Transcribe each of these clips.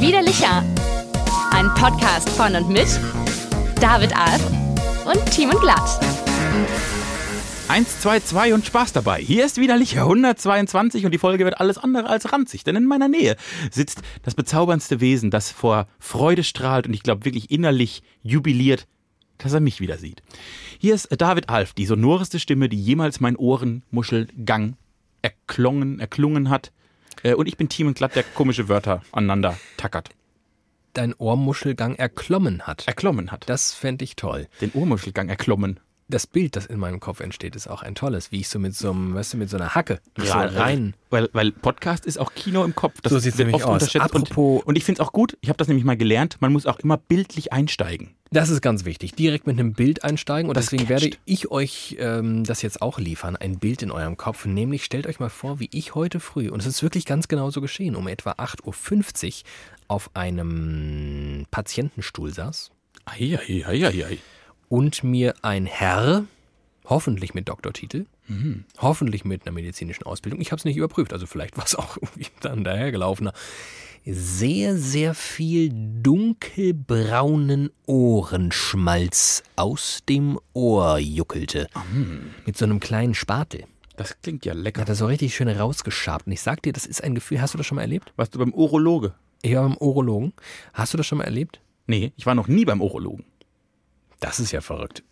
Widerlicher. Ein Podcast von und mit David Alf und Team und Glatt. 1, 2, 2 und Spaß dabei. Hier ist widerlicher 122 und die Folge wird alles andere als ranzig, denn in meiner Nähe sitzt das bezauberndste Wesen, das vor Freude strahlt und ich glaube wirklich innerlich jubiliert, dass er mich wieder sieht. Hier ist David Alf, die sonoreste Stimme, die jemals mein Ohrenmuschelgang erklungen, erklungen hat. Äh, Und ich bin Team und Glatt, der komische Wörter aneinander tackert. dein Ohrmuschelgang erklommen hat. Erklommen hat. Das fände ich toll. Den Ohrmuschelgang erklommen. Das Bild, das in meinem Kopf entsteht, ist auch ein tolles, wie ich so mit so einem, weißt du, mit so einer Hacke so Gerade, rein. Weil, weil Podcast ist auch Kino im Kopf. Das So sieht's wird nämlich oft aus. Apropos- und, und ich finde es auch gut, ich habe das nämlich mal gelernt, man muss auch immer bildlich einsteigen. Das ist ganz wichtig. Direkt mit einem Bild einsteigen und Das deswegen catcht. werde ich euch ähm, das jetzt auch liefern, ein Bild in eurem Kopf. Nämlich stellt euch mal vor, wie ich heute früh, und es ist wirklich ganz genau so geschehen, um etwa 8.50 Uhr auf einem Patientenstuhl saß Eieieiei. Und mir ein Herr, hoffentlich mit Doktortitel, hoffentlich mit einer medizinischen Ausbildung, ich habe es nicht überprüft, also vielleicht war es auch irgendwie dann dahergelaufener, sehr, sehr viel dunkelbraunen Ohrenschmalz aus dem Ohr juckelte. Mit so einem kleinen Spatel. Das klingt ja lecker. Hat er so richtig schön rausgeschabt. Und ich sag dir, das ist ein Gefühl, hast du das schon mal erlebt? Warst du beim Urologe? Ich war beim Urologen. Hast du das schon mal erlebt? Nee, ich war noch nie beim Urologen. Das ist ja verrückt.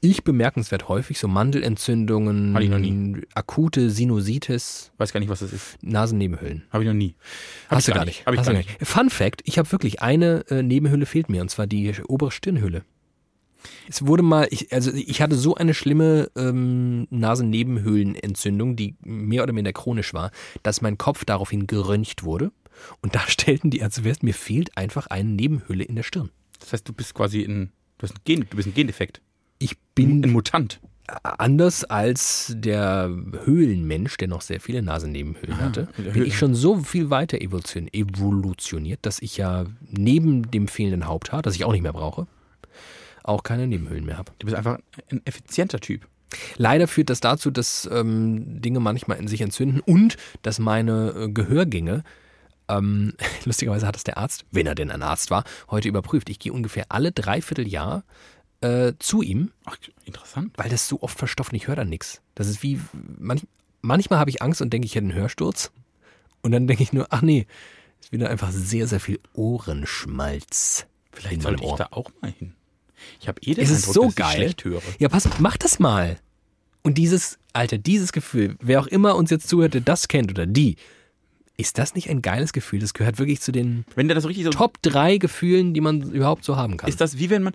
Ich bemerkenswert häufig so Mandelentzündungen, Hatte ich noch nie. akute Sinusitis, Weiß gar nicht, was das ist. Nasennebenhöhlen. Habe ich noch nie. Hab Hast ich du gar nicht. Habe ich Hast gar du nicht. Fun Fact, ich habe wirklich eine äh, Nebenhöhle fehlt mir und zwar die obere Stirnhöhle. Es wurde mal, ich, also ich hatte so eine schlimme ähm, Nasennebenhöhlenentzündung, die mehr oder minder chronisch war, dass mein Kopf daraufhin geröntgt wurde. Und da stellten die Ärzte fest, mir fehlt einfach eine Nebenhöhle in der Stirn. Das heißt, du bist quasi ein, du, hast ein Gen, du bist ein Gendefekt. Ich bin Ein Mutant. anders als der Höhlenmensch, der noch sehr viele Nasennebenhöhlen hatte, der bin Höhlen- ich schon so viel weiter evolution- evolutioniert, dass ich ja neben dem fehlenden Haupthaar, das ich auch nicht mehr brauche, auch keine Nebenhöhlen mehr habe. Du bist einfach ein effizienter Typ. Leider führt das dazu, dass ähm, Dinge manchmal in sich entzünden und dass meine äh, Gehörgänge, ähm, lustigerweise hat es der Arzt, wenn er denn ein Arzt war, heute überprüft. Ich gehe ungefähr alle Dreivierteljahr äh, zu ihm Ach, interessant. weil das so oft verstopft und ich höre dann nichts. Das ist wie, manch, manchmal habe ich Angst und denke, ich hätte einen Hörsturz. Und dann denke ich nur, ach nee, ist wieder einfach sehr, sehr viel Ohrenschmalz. Vielleicht sollte ich da auch mal hin. Ich habe eh den Es ist Eindruck, so dass ich geil. schlecht höre. Ja, pass, mach das mal. Und dieses, Alter, dieses Gefühl, wer auch immer uns jetzt zuhört, der das kennt oder die, ist das nicht ein geiles Gefühl? Das gehört wirklich zu den Wenn der das so Top drei Gefühlen, die man überhaupt so haben kann. ist das wie wenn man.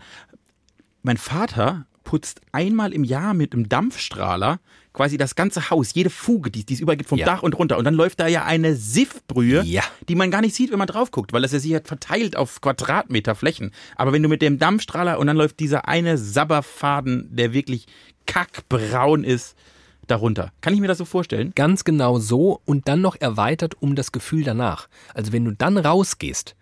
Mein Vater putzt einmal im Jahr mit einem Dampfstrahler quasi das ganze Haus, jede Fuge, die es überall gibt, vom Ja. Dach und runter. Und dann läuft da ja eine Siffbrühe, Ja. die man gar nicht sieht, wenn man drauf guckt, weil das ja sich halt verteilt auf Quadratmeter Flächen. Aber wenn du mit dem Dampfstrahler und dann läuft dieser eine Sabberfaden, der wirklich kackbraun ist, darunter. Kann ich mir das so vorstellen? Ganz genau so und dann noch erweitert um das Gefühl danach. Also wenn du dann rausgehst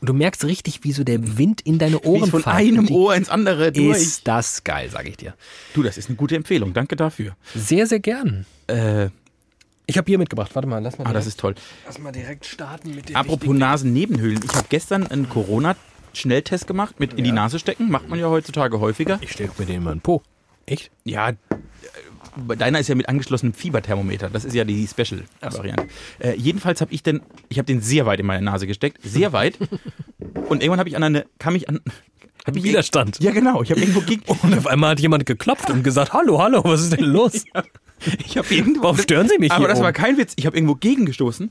und du merkst richtig, wie so der Wind in deine Wie Ohren es von fährt. einem Ohr ins andere durch. Ist das geil, sage ich dir. Du, das ist eine gute Empfehlung. Danke dafür. Sehr, sehr gern. Äh, Ich habe Bier mitgebracht. Warte mal, lass mal, ah, das ist toll. lass mal direkt starten mit dem Apropos Nasennebenhöhlen. Ich habe gestern einen Corona-Schnelltest gemacht mit in die Nase stecken. Macht man ja heutzutage häufiger. Ich stecke mir den immer in den Po. Echt? Ja, deiner ist ja mit angeschlossenem Fieberthermometer. Das ist ja die Special-Variante. Äh, jedenfalls habe ich den, ich habe den sehr weit in meine Nase gesteckt. Sehr weit. Und irgendwann habe ich an eine, kam ich an. Hab ich Widerstand. Ja, genau. Ich habe irgendwo gegen. Und auf einmal hat jemand geklopft und gesagt, hallo, hallo, was ist denn los? Ich habe irgendwo. Warum stören Sie mich Aber das war oben? kein Witz. Ich habe irgendwo gegengestoßen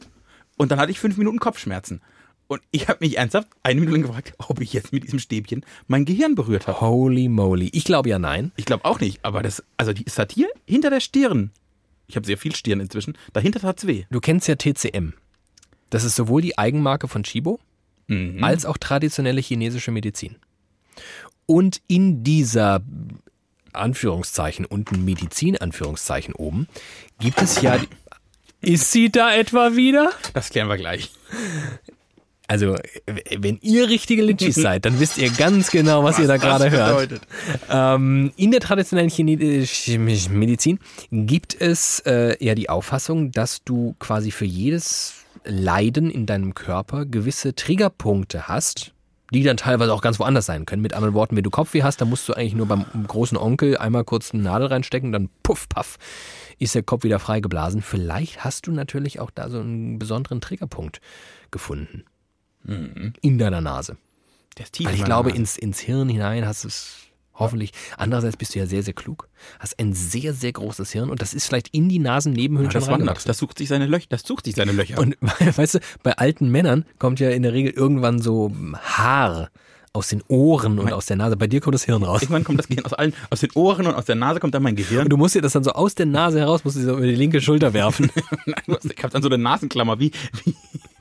und dann hatte ich fünf Minuten Kopfschmerzen. Und ich habe mich ernsthaft eine Minute lang gefragt, ob ich jetzt mit diesem Stäbchen mein Gehirn berührt habe. Holy moly. Ich glaube ja nein. Ich glaube auch nicht, aber das, also die ist hier hinter der Stirn. Ich habe sehr viel Stirn inzwischen. Dahinter tat's weh. Du kennst ja TCM. Das ist sowohl die Eigenmarke von Chibo Mhm. als auch traditionelle chinesische Medizin. Und in dieser Anführungszeichen unten Medizin Anführungszeichen oben gibt es ja ist sie da etwa wieder? Das klären wir gleich. Also, wenn ihr richtige Litschis seid, dann wisst ihr ganz genau, was, ihr da gerade hört. Ähm, in der traditionellen chinesischen Medizin gibt es äh, ja die Auffassung, dass du quasi für jedes Leiden in deinem Körper gewisse Triggerpunkte hast, die dann teilweise auch ganz woanders sein können. Mit anderen Worten, wenn du Kopfweh hast, dann musst du eigentlich nur beim großen Onkel einmal kurz eine Nadel reinstecken, dann puff, paff, ist der Kopf wieder freigeblasen. Vielleicht hast du natürlich auch da so einen besonderen Triggerpunkt gefunden. In deiner Nase. Der ist tief Weil ich glaube, Nase. ins, ins Hirn hinein hast du es hoffentlich. Andererseits bist du ja sehr, sehr klug. Hast ein sehr, sehr großes Hirn und das ist vielleicht in die Nasennebenhöhlen Ja, schon wandert. reingewachsen. Das sucht sich seine Löcher. Das sucht sich seine Löcher. Und weißt du, bei alten Männern kommt ja in der Regel irgendwann so Haar aus den Ohren und Mein- aus der Nase. Bei dir kommt das Hirn raus. Irgendwann kommt das Gehirn aus allen, aus den Ohren und aus der Nase kommt dann mein Gehirn. Und du musst dir das dann so aus der Nase heraus, musst du so über die linke Schulter werfen. Nein, du hast- ich habe dann so eine Nasenklammer, wie, wie,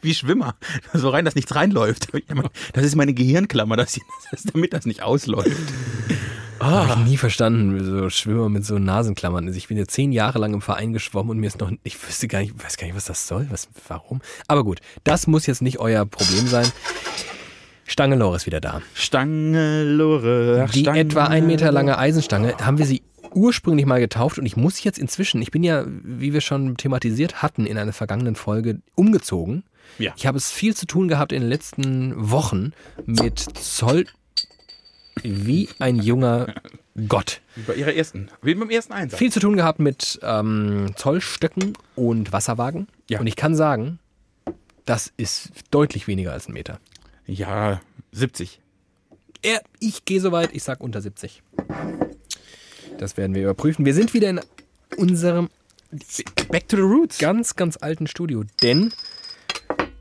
wie Schwimmer. So rein, dass nichts reinläuft. Das ist meine Gehirnklammer, das ist, damit das nicht ausläuft. Habe ich nie verstanden, wie so Schwimmer mit so Nasenklammern. Also ich bin ja zehn Jahre lang im Verein geschwommen und mir ist noch, ich wüsste gar nicht, weiß gar nicht, was das soll, was, warum. Aber gut, das muss jetzt nicht euer Problem sein. Stangelore ist wieder da. Stangelore. Die Stange- etwa ein Meter lange Eisenstange haben wir sie ursprünglich mal getauft und ich muss jetzt inzwischen, ich bin ja, wie wir schon thematisiert hatten in einer vergangenen Folge, umgezogen. Ja. Ich habe es viel zu tun gehabt in den letzten Wochen mit Zoll wie ein junger Gott. Wie bei ihrer ersten, wie beim ersten Einsatz. Viel zu tun gehabt mit ähm, Zollstöcken und Wasserwagen. Ja. Und ich kann sagen, das ist deutlich weniger als ein Meter. Ja, 70. Er, ich gehe so weit, ich sag unter 70. Das werden wir überprüfen. Wir sind wieder in unserem Back to the roots. ganz, ganz alten Studio, denn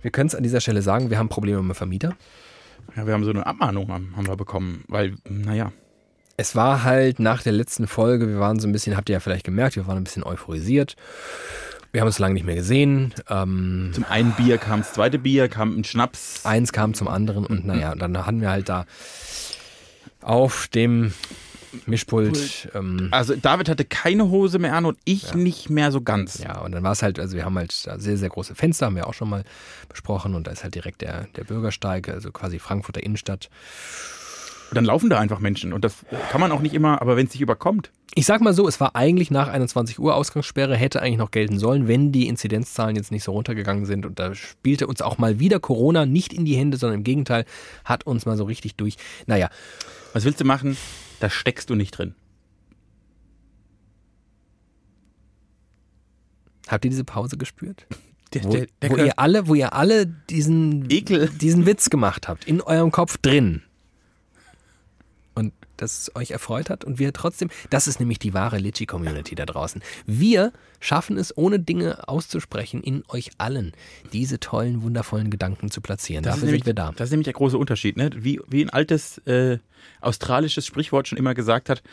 wir können es an dieser Stelle sagen, wir haben Probleme mit dem Vermieter. Ja, wir haben so eine Abmahnung haben, haben wir bekommen, weil, naja, Es war halt nach der letzten Folge, wir waren so ein bisschen, habt ihr ja vielleicht gemerkt, wir waren ein bisschen euphorisiert. Wir haben uns lange nicht mehr gesehen. Ähm, zum einen Bier kam das zweite Bier, kam ein Schnaps. eins kam zum anderen und naja, dann hatten wir halt da auf dem Mischpult, ähm, Also David hatte keine Hose mehr an und ich nicht mehr so ganz. ja, und dann war es halt, also wir haben halt da sehr, sehr große Fenster, haben wir auch schon mal besprochen und da ist halt direkt der, der Bürgersteig, also quasi Frankfurter Innenstadt. Dann laufen da einfach Menschen und das kann man auch nicht immer, aber wenn es sich überkommt. Ich sag mal so, es war eigentlich nach 21 Uhr Ausgangssperre, hätte eigentlich noch gelten sollen, wenn die Inzidenzzahlen jetzt nicht so runtergegangen sind. Und da spielte uns auch mal wieder Corona nicht in die Hände, sondern im Gegenteil, hat uns mal so richtig durch. Naja, Was willst du machen? Da steckst du nicht drin. habt ihr diese Pause gespürt? Der, Wo, der, der wo ihr alle, wo ihr alle diesen, Ekel. diesen Witz gemacht habt, in eurem Kopf drin. Und das euch erfreut hat und wir trotzdem, das ist nämlich die wahre Litchi-Community da draußen. Wir schaffen es, ohne Dinge auszusprechen, in euch allen diese tollen, wundervollen Gedanken zu platzieren. das, Dafür nämlich, sind wir da. das ist nämlich der große Unterschied. Ne? Wie, wie ein altes äh, australisches Sprichwort schon immer gesagt hat,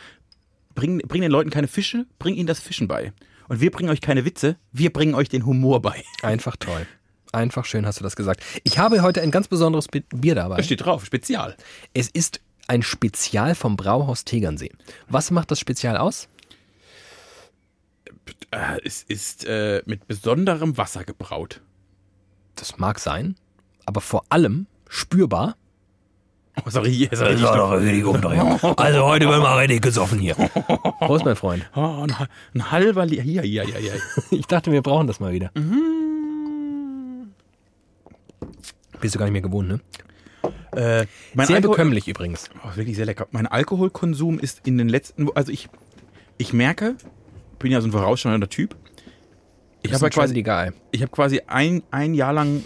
bring, bring den Leuten keine Fische, bring ihnen das Fischen bei. Und wir bringen euch keine Witze, wir bringen euch den Humor bei. Einfach toll. Einfach schön hast du das gesagt. Ich habe heute ein ganz besonderes Bi- Bier dabei. Da steht drauf, Spezial. Es ist ein Spezial vom Brauhaus Tegernsee. Was macht das Spezial aus? Äh, es ist äh, mit besonderem Wasser gebraut. Das mag sein, aber vor allem spürbar. Oh, sorry, sorry. Oh, Also heute wird mal richtig gesoffen hier. Prost, mein Freund. oh, ein, ein halber Liter. Hier, hier, hier, hier. Ich dachte, wir brauchen das mal wieder. Bist du gar nicht mehr gewohnt, ne? Äh, mein Sehr Alkohol- bekömmlich übrigens. Oh, wirklich sehr lecker. Mein Alkoholkonsum ist in den letzten, also ich, ich merke, bin ja so ein vorausschauender Typ. Ich habe ja quasi, egal. ich habe quasi ein, ein Jahr lang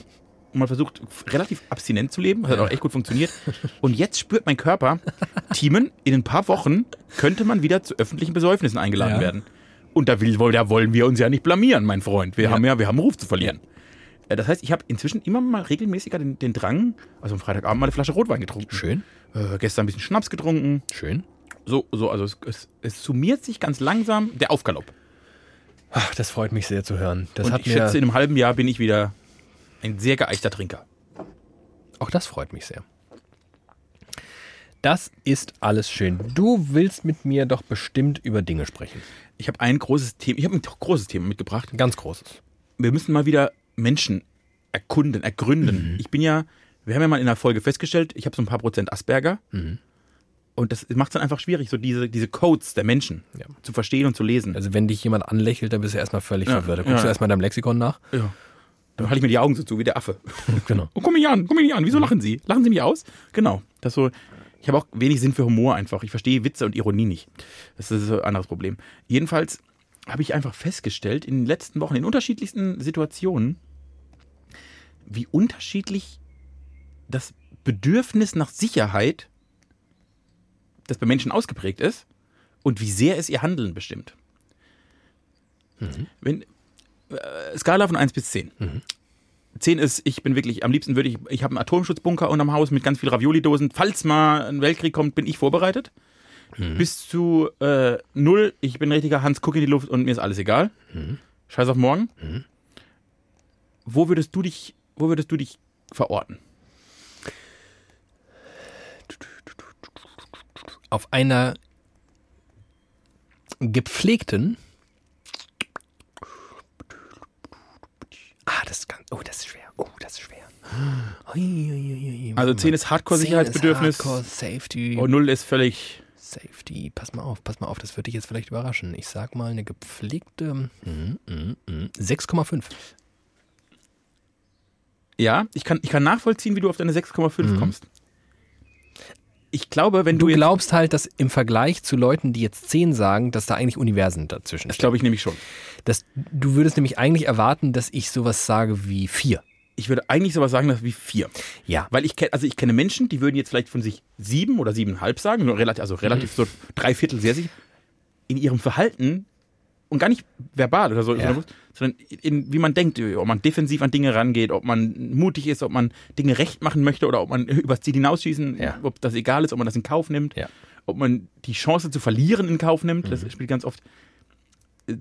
mal versucht, relativ abstinent zu leben. Das hat Ja. auch echt gut funktioniert. Und jetzt spürt mein Körper, Teamen, in ein paar Wochen könnte man wieder zu öffentlichen Besäufnissen eingeladen Ja. werden. Und da, will, da wollen wir uns ja nicht blamieren, mein Freund. Wir Ja. haben ja, wir haben einen Ruf zu verlieren. Äh, Das heißt, ich habe inzwischen immer mal regelmäßiger den, den Drang, also am Freitagabend mal eine Flasche Rotwein getrunken. Schön, Äh, gestern ein bisschen Schnaps getrunken. schön. So, so also es, es, es summiert sich ganz langsam der Aufgalopp. Ach, das freut mich sehr zu hören. Das Und hat ich schätze, in einem halben Jahr bin ich wieder ein sehr geeichter Trinker. auch das freut mich sehr. Das ist alles schön. Du willst mit mir doch bestimmt über Dinge sprechen. Ich habe ein großes Thema, ich habe ein großes Thema mitgebracht. Ein ganz großes. Wir müssen mal wieder Menschen erkunden, ergründen. Mhm. Ich bin ja wir haben ja mal in der Folge festgestellt, ich habe so ein paar Prozent Asperger. Und das macht es dann einfach schwierig, so diese, diese Codes der Menschen Ja. zu verstehen und zu lesen. Also wenn dich jemand anlächelt, dann bist du erstmal völlig Ja, verwirrt. Da guckst ja. du erstmal deinem Lexikon nach. ja. Dann halte ich mir die Augen so zu, wie der Affe. Genau. Oh, guck mich an, guck mich an. Wieso lachen Sie? Lachen Sie mich aus? Genau. Das so. Ich habe auch wenig Sinn für Humor einfach. Ich verstehe Witze und Ironie nicht. Das ist ein anderes Problem. Jedenfalls habe ich einfach festgestellt in den letzten Wochen in unterschiedlichsten Situationen, wie unterschiedlich das Bedürfnis nach Sicherheit, das bei Menschen ausgeprägt ist, und wie sehr es ihr Handeln bestimmt. Wenn, äh, Skala von 1 bis 10. 10 ist, ich bin wirklich, am liebsten würde ich, ich habe einen Atomschutzbunker unterm Haus mit ganz viel Ravioli-Dosen. Falls mal ein Weltkrieg kommt, bin ich vorbereitet. Bis zu äh, 0, ich bin ein richtiger Hans Guck in die Luft und mir ist alles egal. Scheiß auf morgen. Wo würdest du dich, wo würdest du dich verorten? Auf einer gepflegten. Ah, das kann. Oh, das ist schwer. Oh, das ist schwer. Ui, ui, ui, ui. Also 10 ist Hardcore-Sicherheitsbedürfnis Hardcore, Safety. und 0 ist völlig. Safety. Pass mal auf, pass mal auf, das würde dich jetzt vielleicht überraschen. Ich sag mal eine gepflegte mm, mm, mm, 6,5. Ja, ich kann, ich kann nachvollziehen, wie du auf deine 6,5 kommst. Ich glaube, wenn du, Du glaubst halt, dass im Vergleich zu Leuten, die jetzt 10 sagen, dass da eigentlich Universen dazwischen Das stehen. glaube ich nämlich schon. Das, du würdest nämlich eigentlich erwarten, dass ich sowas sage wie 4. Ich würde eigentlich sowas sagen, dass wie 4. Ja. Weil ich kenne, also ich kenne Menschen, die würden jetzt vielleicht von sich sieben oder siebeneinhalb sagen, nur relativ, also relativ so drei Viertel sehr sicher, in ihrem Verhalten und gar nicht verbal oder so, Ja. sondern in, wie man denkt, ob man defensiv an Dinge rangeht, ob man mutig ist, ob man Dinge recht machen möchte oder ob man übers Ziel hinausschießen, Ja. ob das egal ist, ob man das in Kauf nimmt, Ja. ob man die Chance zu verlieren in Kauf nimmt, Mhm. das spielt ganz oft. äh,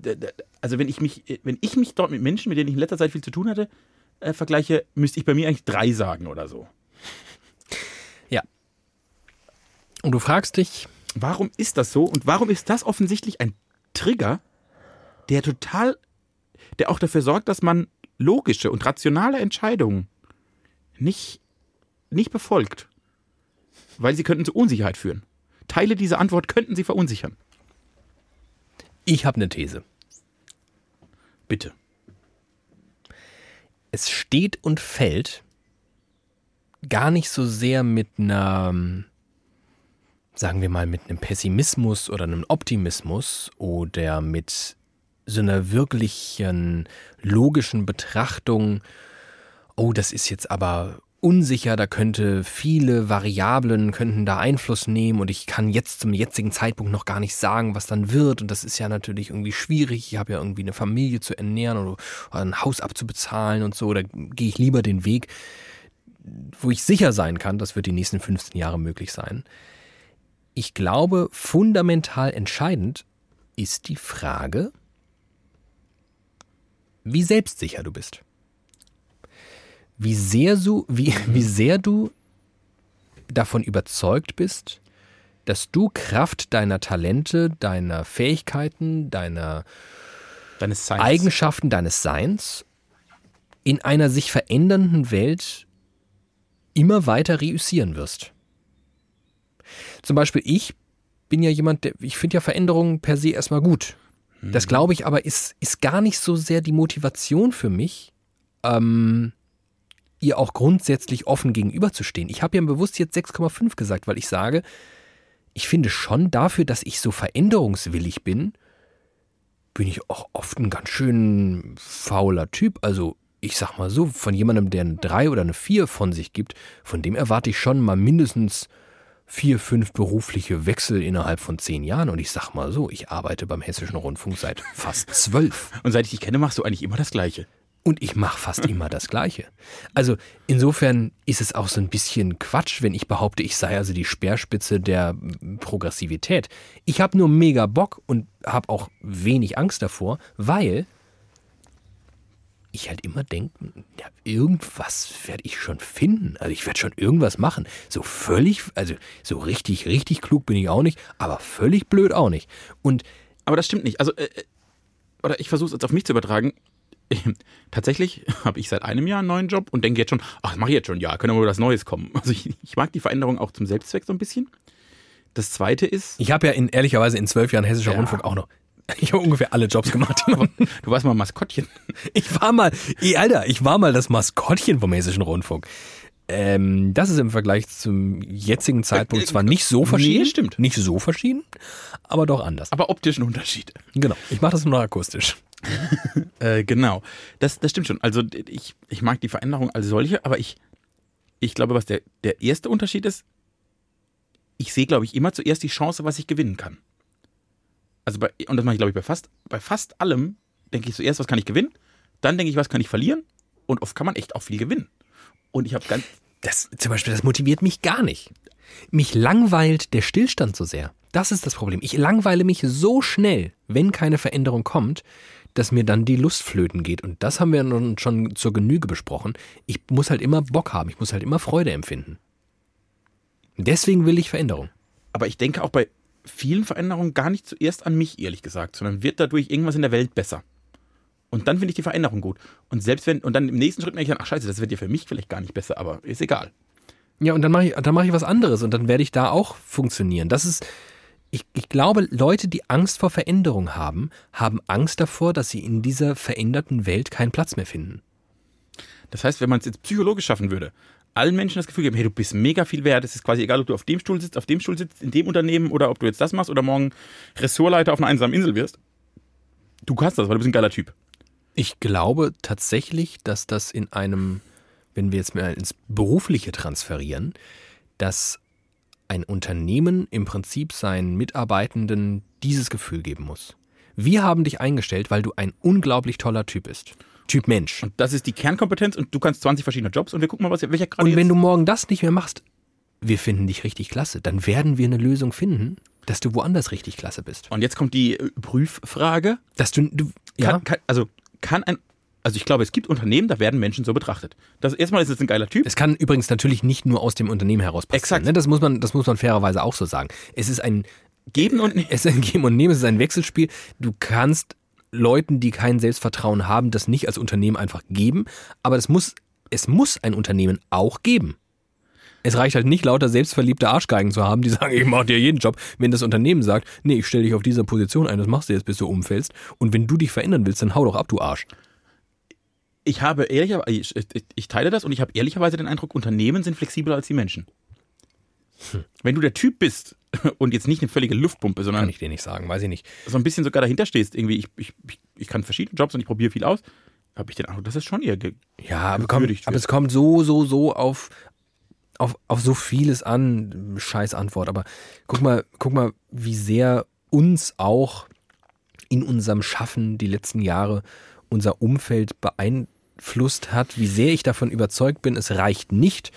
Also wenn ich mich, wenn ich mich dort mit Menschen, mit denen ich in letzter Zeit viel zu tun hatte, äh, vergleiche, müsste ich bei mir eigentlich drei sagen oder so. Ja. Und du fragst dich, Warum ist das so und warum ist das offensichtlich ein Trigger, der total, der auch dafür sorgt, dass man logische und rationale Entscheidungen nicht, nicht befolgt? Weil sie könnten zu Unsicherheit führen. Teile dieser Antwort könnten sie verunsichern. ich habe eine These. Bitte. Es steht und fällt gar nicht so sehr mit einer, sagen wir mal, mit einem Pessimismus oder einem Optimismus oder mit so einer wirklichen logischen Betrachtung, oh, das ist jetzt aber unsicher, da könnte viele Variablen könnten da Einfluss nehmen und ich kann jetzt zum jetzigen Zeitpunkt noch gar nicht sagen, was dann wird und das ist ja natürlich irgendwie schwierig. Ich habe ja irgendwie eine Familie zu ernähren oder, ein Haus abzubezahlen und so, da gehe ich lieber den Weg, wo ich sicher sein kann, das wird die nächsten 15 Jahre möglich sein. Ich glaube, fundamental entscheidend ist die Frage, wie selbstsicher du bist. Wie sehr du, wie, wie sehr du davon überzeugt bist, dass du Kraft deiner Talente, deiner Fähigkeiten, deiner Deine Science. Eigenschaften deines Seins in einer sich verändernden Welt immer weiter reüssieren wirst. Zum Beispiel ich bin ja jemand, der, ich finde ja Veränderungen per se erstmal gut. Das glaube ich aber ist, ist gar nicht so sehr die Motivation für mich, ähm, ihr auch grundsätzlich offen gegenüberzustehen. Ich habe ja bewusst jetzt 6,5 gesagt, weil ich sage, ich finde schon dafür, dass ich so veränderungswillig bin, bin ich auch oft ein ganz schön fauler Typ. Also ich sag mal so, von jemandem, der eine 3 oder eine 4 von sich gibt, von dem erwarte ich schon mal mindestens vier, fünf berufliche Wechsel innerhalb von zehn Jahren. Und ich sag mal so, ich arbeite beim Hessischen Rundfunk seit fast zwölf. Und seit ich dich kenne, machst du eigentlich immer das Gleiche. Und ich mache fast immer das Gleiche. Also insofern ist es auch so ein bisschen Quatsch, wenn ich behaupte, ich sei also die Speerspitze der Progressivität. Ich habe nur mega Bock und habe auch wenig Angst davor, weil ich halt immer denke, ja, irgendwas werde ich schon finden. Also ich werde schon irgendwas machen. So völlig, also so richtig, richtig klug bin ich auch nicht, aber völlig blöd auch nicht. Und Aber das stimmt nicht. Also, äh, äh, oder ich versuche es jetzt auf mich zu übertragen. Tatsächlich habe ich seit einem Jahr einen neuen Job und denke jetzt schon, ach, mache ich jetzt schon, ja, können aber was Neues kommen. Also ich, ich mag die Veränderung auch zum Selbstzweck so ein bisschen. Das zweite ist, Ich habe ja in, ehrlicherweise in zwölf Jahren hessischer Ja. Rundfunk auch noch. Ich habe ungefähr alle Jobs gemacht. Du warst mal Maskottchen. ich war mal, ey, Alter, ich war mal das Maskottchen vom hessischen Rundfunk. Ähm, das ist im Vergleich zum jetzigen Zeitpunkt Äh, zwar nicht so verschieden. nee, stimmt. Nicht so verschieden, aber doch anders. Aber optischen Unterschied. Genau. Ich mache das nur noch akustisch. Äh, genau. Das, das stimmt schon. Also ich, ich mag die Veränderung als solche, aber ich, ich glaube, was der, der erste Unterschied ist, ich sehe, glaube ich, immer zuerst die Chance, was ich gewinnen kann. Also bei, und das mache ich, glaube ich, bei fast, bei fast allem denke ich zuerst, was kann ich gewinnen, dann denke ich, was kann ich verlieren und oft kann man echt auch viel gewinnen. Und ich habe ganz, Das zum Beispiel, das motiviert mich gar nicht. Mich langweilt der Stillstand so sehr. Das ist das Problem. Ich langweile mich so schnell, wenn keine Veränderung kommt, dass mir dann die Lust flöten geht. Und das haben wir nun schon zur Genüge besprochen. Ich muss halt immer Bock haben. Ich muss halt immer Freude empfinden. Deswegen will ich Veränderung. aber ich denke auch bei vielen Veränderungen gar nicht zuerst an mich, ehrlich gesagt, sondern wird dadurch irgendwas in der Welt besser. Und dann finde ich die Veränderung gut. Und selbst wenn, und dann im nächsten Schritt merke ich dann, ach scheiße, das wird ja für mich vielleicht gar nicht besser, aber ist egal. Ja, und dann mache ich, dann mache ich was anderes und dann werde ich da auch funktionieren. Das ist, ich, ich glaube, Leute, die Angst vor Veränderung haben, haben Angst davor, dass sie in dieser veränderten Welt keinen Platz mehr finden. Das heißt, wenn man es jetzt psychologisch schaffen würde, allen Menschen das Gefühl geben, hey, du bist mega viel wert, es ist quasi egal, ob du auf dem Stuhl sitzt, auf dem Stuhl sitzt, in dem Unternehmen oder ob du jetzt das machst oder morgen Ressortleiter auf einer einsamen Insel wirst. Du kannst das, weil du bist ein geiler Typ. Ich glaube tatsächlich, dass das in einem, wenn wir jetzt mal ins Berufliche transferieren, dass ein Unternehmen im Prinzip seinen Mitarbeitenden dieses Gefühl geben muss. Wir haben dich eingestellt, weil du ein unglaublich toller Typ bist. Typ Mensch. Und das ist die Kernkompetenz und du kannst 20 verschiedene Jobs und wir gucken mal, was, welcher gerade Und wenn du morgen das nicht mehr machst, wir finden dich richtig klasse, dann werden wir eine Lösung finden, dass du woanders richtig klasse bist. Und jetzt kommt die Prüffrage. Dass du, du Kann, ja, kann, also kann ein, also ich glaube, es gibt Unternehmen, da werden Menschen so betrachtet. Das erstmal ist es ein geiler Typ. es kann übrigens natürlich nicht nur aus dem Unternehmen heraus passieren. Exakt. Ne? Das muss man, das muss man fairerweise auch so sagen. Es ist ein Geben und es ist ein Geben und Nehmen, es ist ein Wechselspiel. Du kannst Leuten, die kein Selbstvertrauen haben, das nicht als Unternehmen einfach geben, aber es muss, es muss ein Unternehmen auch geben. Es reicht halt nicht, lauter selbstverliebte Arschgeigen zu haben, die sagen, ich mache dir jeden Job. Wenn das Unternehmen sagt, nee, ich stelle dich auf dieser Position ein, das machst du jetzt, bis du umfällst. Und wenn du dich verändern willst, dann hau doch ab, du Arsch. ich habe ehrlicherweise, ich, ich, ich teile das und ich habe ehrlicherweise den Eindruck, Unternehmen sind flexibler als die Menschen. Wenn du der Typ bist und jetzt nicht eine völlige Luftpumpe, Kann sondern ich dir nicht sagen, weiß ich nicht. so ein bisschen sogar dahinter stehst, irgendwie, ich, ich, ich, kann verschiedene Jobs und ich probiere viel aus, habe ich den Eindruck, das ist schon eher Ja, aber, kommt, aber es kommt so, so, so auf, auf, auf so vieles an. Scheiß Antwort. Aber guck mal, guck mal, wie sehr uns auch in unserem Schaffen die letzten Jahre unser Umfeld beeinflusst hat, wie sehr ich davon überzeugt bin, es reicht nicht,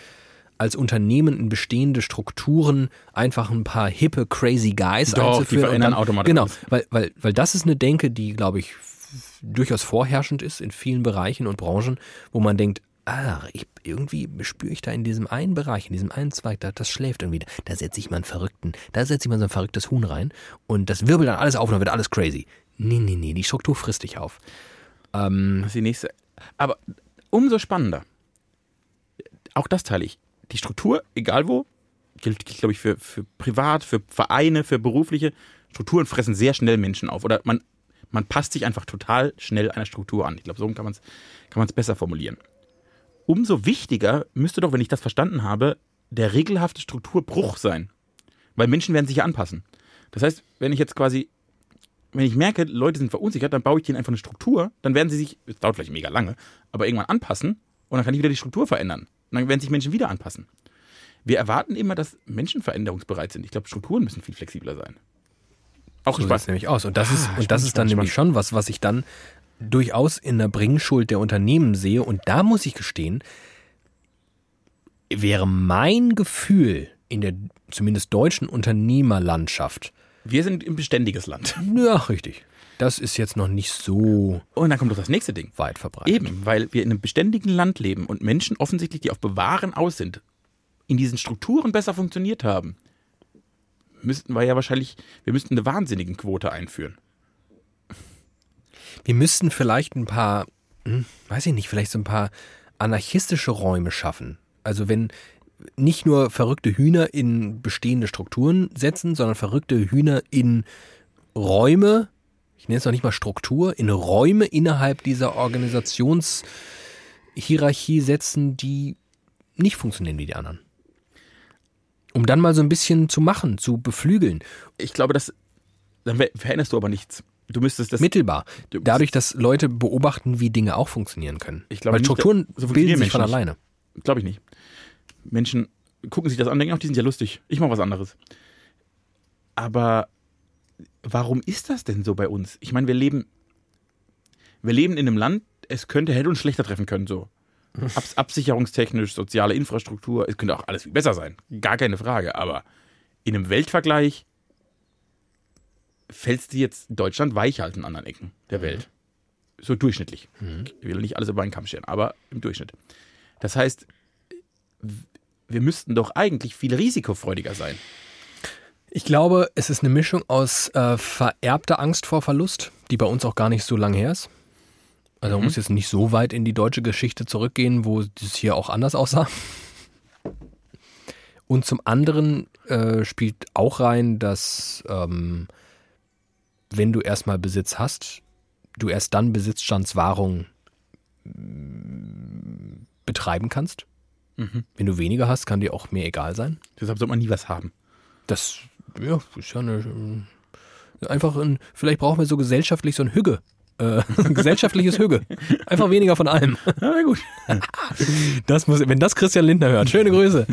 als Unternehmen in bestehende Strukturen einfach ein paar hippe, crazy Guys Doch, die einzuführen. und verändern dann, automatisch Genau, weil, weil, weil das ist eine Denke, die, glaube ich, durchaus vorherrschend ist in vielen Bereichen und Branchen, wo man denkt, ah, ich, irgendwie spüre ich da in diesem einen Bereich, in diesem einen Zweig, da, das schläft irgendwie. Da setze ich mal einen Verrückten, da setze ich mal so ein verrücktes Huhn rein und das wirbelt dann alles auf und dann wird alles crazy. Nee, nee, nee, die Struktur frisst dich auf. Ähm, Das ist die nächste. Aber umso spannender. Auch das teile ich. Die Struktur, egal wo, gilt, gilt glaube ich, für, für privat, für Vereine, für berufliche. Strukturen fressen sehr schnell Menschen auf. Oder man, man passt sich einfach total schnell einer Struktur an. Ich glaube, so kann man es kann besser formulieren. Umso wichtiger müsste doch, wenn ich das verstanden habe, der regelhafte Strukturbruch sein. Weil Menschen werden sich ja anpassen. Das heißt, wenn ich jetzt quasi wenn ich merke, Leute sind verunsichert, dann baue ich denen einfach eine Struktur, dann werden sie sich, es dauert vielleicht mega lange, aber irgendwann anpassen und dann kann ich wieder die Struktur verändern. Und dann werden sich Menschen wieder anpassen. Wir erwarten immer, dass Menschen veränderungsbereit sind. Ich glaube, Strukturen müssen viel flexibler sein. Auch So sieht nämlich aus. Und das ist, Ah, und das spannend, ist dann spannend, nämlich schon was, was ich dann durchaus in der Bringschuld der Unternehmen sehe. Und da muss ich gestehen, wäre mein Gefühl in der zumindest deutschen Unternehmerlandschaft, Wir sind ein beständiges Land. ja, richtig. Das ist jetzt noch nicht so Und dann kommt doch das nächste Ding. weit verbreitet. Eben, weil wir in einem beständigen Land leben und Menschen offensichtlich, die auf Bewahren aus sind, in diesen Strukturen besser funktioniert haben, müssten wir ja wahrscheinlich, wir müssten eine Wahnsinnigenquote einführen. Wir müssten vielleicht ein paar hm, weiß ich nicht, vielleicht so ein paar anarchistische Räume schaffen. Also wenn nicht nur verrückte Hühner in bestehende Strukturen setzen, sondern verrückte Hühner in Räume, ich nenne es noch nicht mal Struktur, in Räume innerhalb dieser Organisationshierarchie setzen, die nicht funktionieren wie die anderen. Um dann mal so ein bisschen zu machen, zu beflügeln. Ich glaube, das dann ver- veränderst du aber nichts. Du müsstest das. Mittelbar. Du- Dadurch, dass Leute beobachten, wie Dinge auch funktionieren können. Ich glaube Weil nicht, Strukturen so funktionieren bilden sich von nicht. alleine. Glaube ich nicht. Menschen gucken sich das an, denken, ach, die sind ja lustig. Ich mache was anderes. Aber warum ist das denn so bei uns? Ich meine, wir leben, wir leben in einem Land, es könnte, hätte uns schlechter treffen können, so. Abs absicherungstechnisch, soziale Infrastruktur, es könnte auch alles viel besser sein. Gar keine Frage. Aber in einem Weltvergleich fällst du jetzt Deutschland weich halt in anderen Ecken der Welt. So durchschnittlich. Ich will nicht alles über einen Kamm scheren, aber im Durchschnitt. Das heißt, wir müssten doch eigentlich viel risikofreudiger sein. Ich glaube, es ist eine Mischung aus äh, vererbter Angst vor Verlust, die bei uns auch gar nicht so lang her ist. Also man muss jetzt nicht so weit in die deutsche Geschichte zurückgehen, wo das hier auch anders aussah. Und zum anderen äh, spielt auch rein, dass ähm, wenn du erstmal Besitz hast, du erst dann Besitzstandswahrung mm, betreiben kannst. Wenn du weniger hast, kann dir auch mehr egal sein. Deshalb sollte man nie was haben. Das ja, ist ja eine, äh, einfach ein, vielleicht brauchen wir so gesellschaftlich so ein Hügge. Äh, gesellschaftliches Hügge. Einfach weniger von allem. Na gut. Das muss, wenn das Christian Lindner hört, schöne Grüße.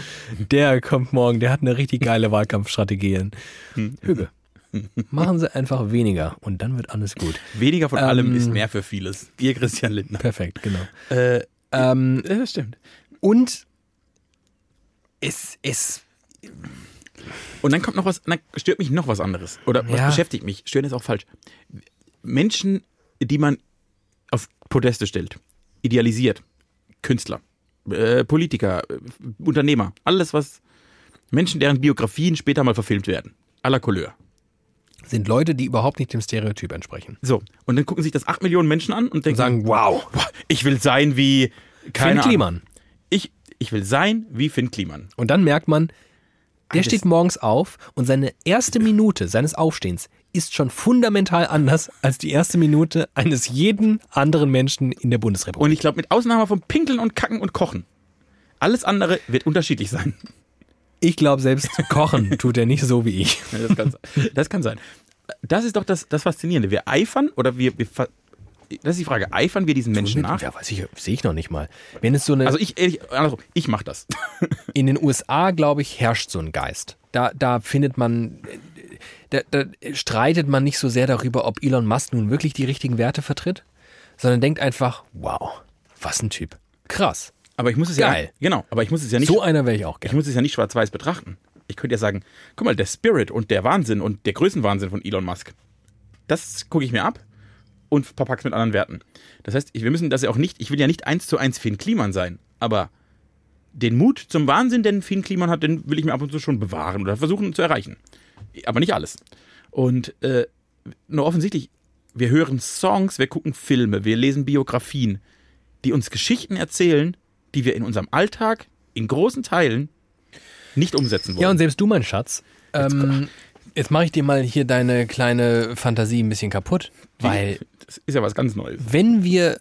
Der kommt morgen, der hat eine richtig geile Wahlkampfstrategie. Hügge. Machen Sie einfach weniger und dann wird alles gut. Weniger von Ähm, allem ist mehr für vieles. Ihr Christian Lindner. Perfekt, genau. Äh, Ähm, das stimmt. und es, es, Und dann kommt noch was, dann stört mich noch was anderes. Oder was Ja. beschäftigt mich. Stören ist auch falsch. Menschen, die man auf Podeste stellt, idealisiert, Künstler, äh, Politiker, äh, Unternehmer, alles was Menschen, deren Biografien später mal verfilmt werden. À la Couleur. Sind Leute, die überhaupt nicht dem Stereotyp entsprechen. So, und dann gucken sich das 8 Millionen Menschen an und Und denken, sagen, wow, "Boah, ich will sein wie keine Finn Kliman. Ich, ich will sein wie Finn Kliman. Und dann merkt man, der Alles- steht morgens auf und seine erste Minute seines Aufstehens ist schon fundamental anders als die erste Minute eines jeden anderen Menschen in der Bundesrepublik. Und ich glaube, mit Ausnahme von Pinkeln und Kacken und Kochen, alles andere wird unterschiedlich sein. Ich glaube, selbst kochen tut er nicht so wie ich. Ja, Das kann, das kann sein. Das ist doch das, das Faszinierende. Wir eifern oder wir, wir das ist die Frage, eifern wir diesen Menschen nach? Ja, weiß ich, sehe ich noch nicht mal. Wenn es so eine, Also ich, ehrlich, andersrum, ich mach das. in den USA, glaube ich, herrscht so ein Geist. Da, da findet man, da, da streitet man nicht so sehr darüber, ob Elon Musk nun wirklich die richtigen Werte vertritt, sondern denkt einfach, wow, was ein Typ. Krass. Aber ich muss es Geil. ja, genau, aber ich muss es ja nicht, So einer wäre ich auch ich gerne. muss es ja nicht schwarz-weiß betrachten. Ich könnte ja sagen, guck mal, der Spirit und der Wahnsinn und der Größenwahnsinn von Elon Musk, das gucke ich mir ab und verpack's mit anderen Werten. Das heißt, ich- wir müssen das ja auch nicht, ich will ja nicht eins zu eins Finn Kliman sein, aber den Mut zum Wahnsinn, den Finn Kliman hat, den will ich mir ab und zu schon bewahren oder versuchen zu erreichen. Aber nicht alles. Und äh, nur offensichtlich, wir hören Songs, wir gucken Filme, wir lesen Biografien, die uns Geschichten erzählen, die wir in unserem Alltag in großen Teilen nicht umsetzen wollen. Ja, und selbst du, mein Schatz, ähm, jetzt mache ich dir mal hier deine kleine Fantasie ein bisschen kaputt, weil das ist ja was ganz Neues. wenn wir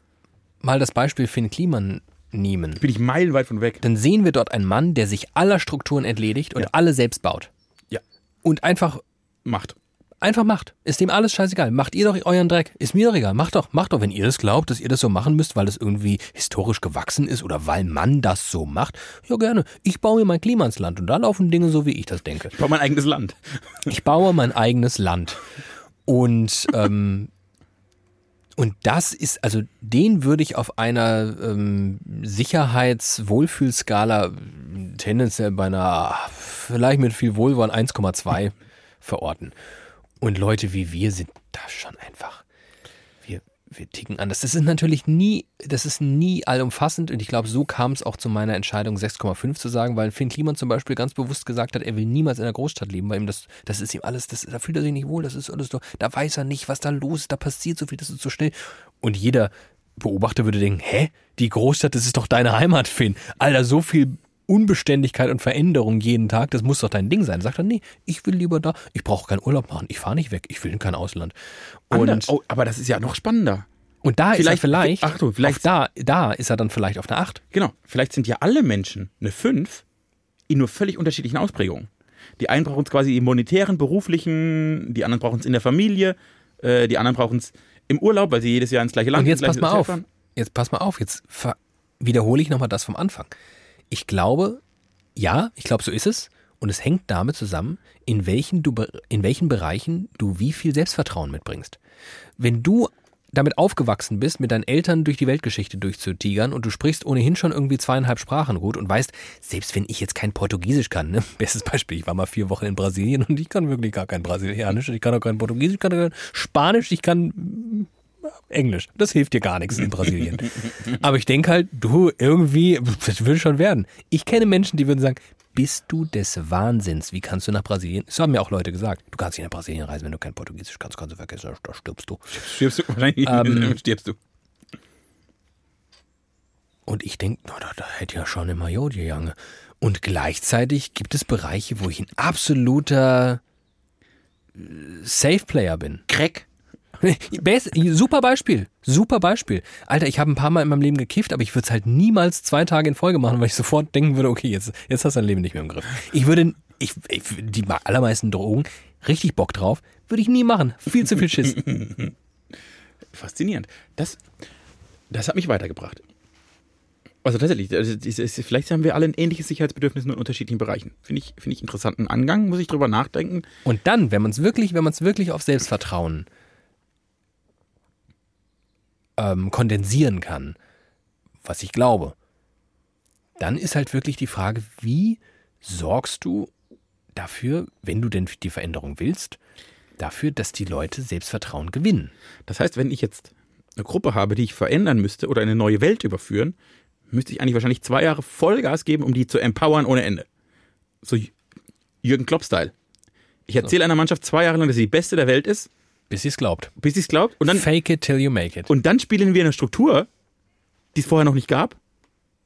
mal das Beispiel Finn Kliman nehmen, Bin ich meilenweit von weg. dann sehen wir dort einen Mann, der sich aller Strukturen entledigt und Ja. alle selbst baut. Ja. Und einfach, Macht. Einfach macht. Ist dem alles scheißegal. Macht ihr doch euren Dreck. Ist mir doch egal. Macht doch, macht doch, wenn ihr das glaubt, dass ihr das so machen müsst, weil das irgendwie historisch gewachsen ist oder weil man das so macht. Ja, gerne. Ich baue mir mein Klima ins Land und da laufen Dinge so, wie ich das denke. Ich baue mein eigenes Land. Ich baue mein eigenes Land. Und, ähm, und das ist, also den würde ich auf einer ähm, Sicherheits-Wohlfühlskala tendenziell bei einer, vielleicht mit viel Wohlwollen 1,2 verorten. Und Leute wie wir sind da schon einfach. Wir, wir ticken anders. Das ist natürlich nie, das ist nie allumfassend und ich glaube, so kam es auch zu meiner Entscheidung, 6,5 zu sagen, weil Finn Kliman zum Beispiel ganz bewusst gesagt hat, er will niemals in einer Großstadt leben, weil ihm das, das ist ihm alles, das, da fühlt er sich nicht wohl, das ist alles so, da weiß er nicht, was da los ist, da passiert so viel, das ist so schnell. Und jeder Beobachter würde denken, hä? Die Großstadt, das ist doch deine Heimat, Finn. Alter, so viel Unbeständigkeit und Veränderung jeden Tag, das muss doch dein Ding sein. Sagt er, nee, ich will lieber da, ich brauche keinen Urlaub machen, ich fahre nicht weg, ich will in kein Ausland. Und, oh, aber das ist ja noch spannender. und da ist er vielleicht, Ach du, vielleicht da, da ist er dann vielleicht auf der 8. Genau. Vielleicht sind ja alle Menschen eine 5 in nur völlig unterschiedlichen Ausprägungen. Die einen brauchen es quasi im monetären, beruflichen, die anderen brauchen es in der Familie, äh, die anderen brauchen es im Urlaub, weil sie jedes Jahr ins gleiche Land Und jetzt pass mal auf. fahren. Jetzt pass mal auf. Jetzt wiederhole ich nochmal das vom Anfang. Ich glaube, ja, ich glaube, so ist es. Und es hängt damit zusammen, in welchen, du, in welchen Bereichen du wie viel Selbstvertrauen mitbringst. Wenn du damit aufgewachsen bist, mit deinen Eltern durch die Weltgeschichte durchzutigern und du sprichst ohnehin schon irgendwie zweieinhalb Sprachen gut und weißt, selbst wenn ich jetzt kein Portugiesisch kann, ne? bestes Beispiel, ich war mal vier Wochen in Brasilien und ich kann wirklich gar kein Brasilianisch, ich kann auch kein Portugiesisch, ich kann auch kein Spanisch, ich kann Englisch. Das hilft dir gar nichts in Brasilien. Aber ich denke halt, du irgendwie, das will schon werden. Ich kenne Menschen, die würden sagen, bist du des Wahnsinns? Wie kannst du nach Brasilien? Das haben mir auch Leute gesagt. Du kannst nicht nach Brasilien reisen, wenn du kein Portugiesisch kannst, kannst du vergessen, da stirbst du. Stirbst du? Wahrscheinlich Ähm, stirbst du. Und ich denke, na, da, da hätte ja schon immer Jod gegangen. Und gleichzeitig gibt es Bereiche, wo ich ein absoluter äh, Safe-Player bin. Crack. Super Beispiel. Super Beispiel. Alter, ich habe ein paar Mal in meinem Leben gekifft, aber ich würde es halt niemals zwei Tage in Folge machen, weil ich sofort denken würde, okay, jetzt, jetzt hast du dein Leben nicht mehr im Griff. Ich würde, ich, ich die allermeisten Drogen, richtig Bock drauf, würde ich nie machen. Viel zu viel Schiss. Faszinierend. Das, das hat mich weitergebracht. Also tatsächlich, vielleicht haben wir alle ein ähnliches Sicherheitsbedürfnis nur in unterschiedlichen Bereichen. Finde ich, finde ich interessanten Angang, muss ich drüber nachdenken. Und dann, wenn man es wirklich, wenn man es wirklich auf Selbstvertrauen ähm, kondensieren kann, was ich glaube, dann ist halt wirklich die Frage, wie sorgst du dafür, wenn du denn die Veränderung willst, dafür, dass die Leute Selbstvertrauen gewinnen. Das heißt, wenn ich jetzt eine Gruppe habe, die ich verändern müsste oder eine neue Welt überführen, müsste ich eigentlich wahrscheinlich zwei Jahre Vollgas geben, um die zu empowern ohne Ende. So Jürgen Klopp-Style. Ich erzähle einer Mannschaft zwei Jahre lang, dass sie die beste der Welt ist, Bis sie es glaubt. bis sie es glaubt. Und dann, Fake it till you make it. und dann spielen wir eine Struktur, die es vorher noch nicht gab,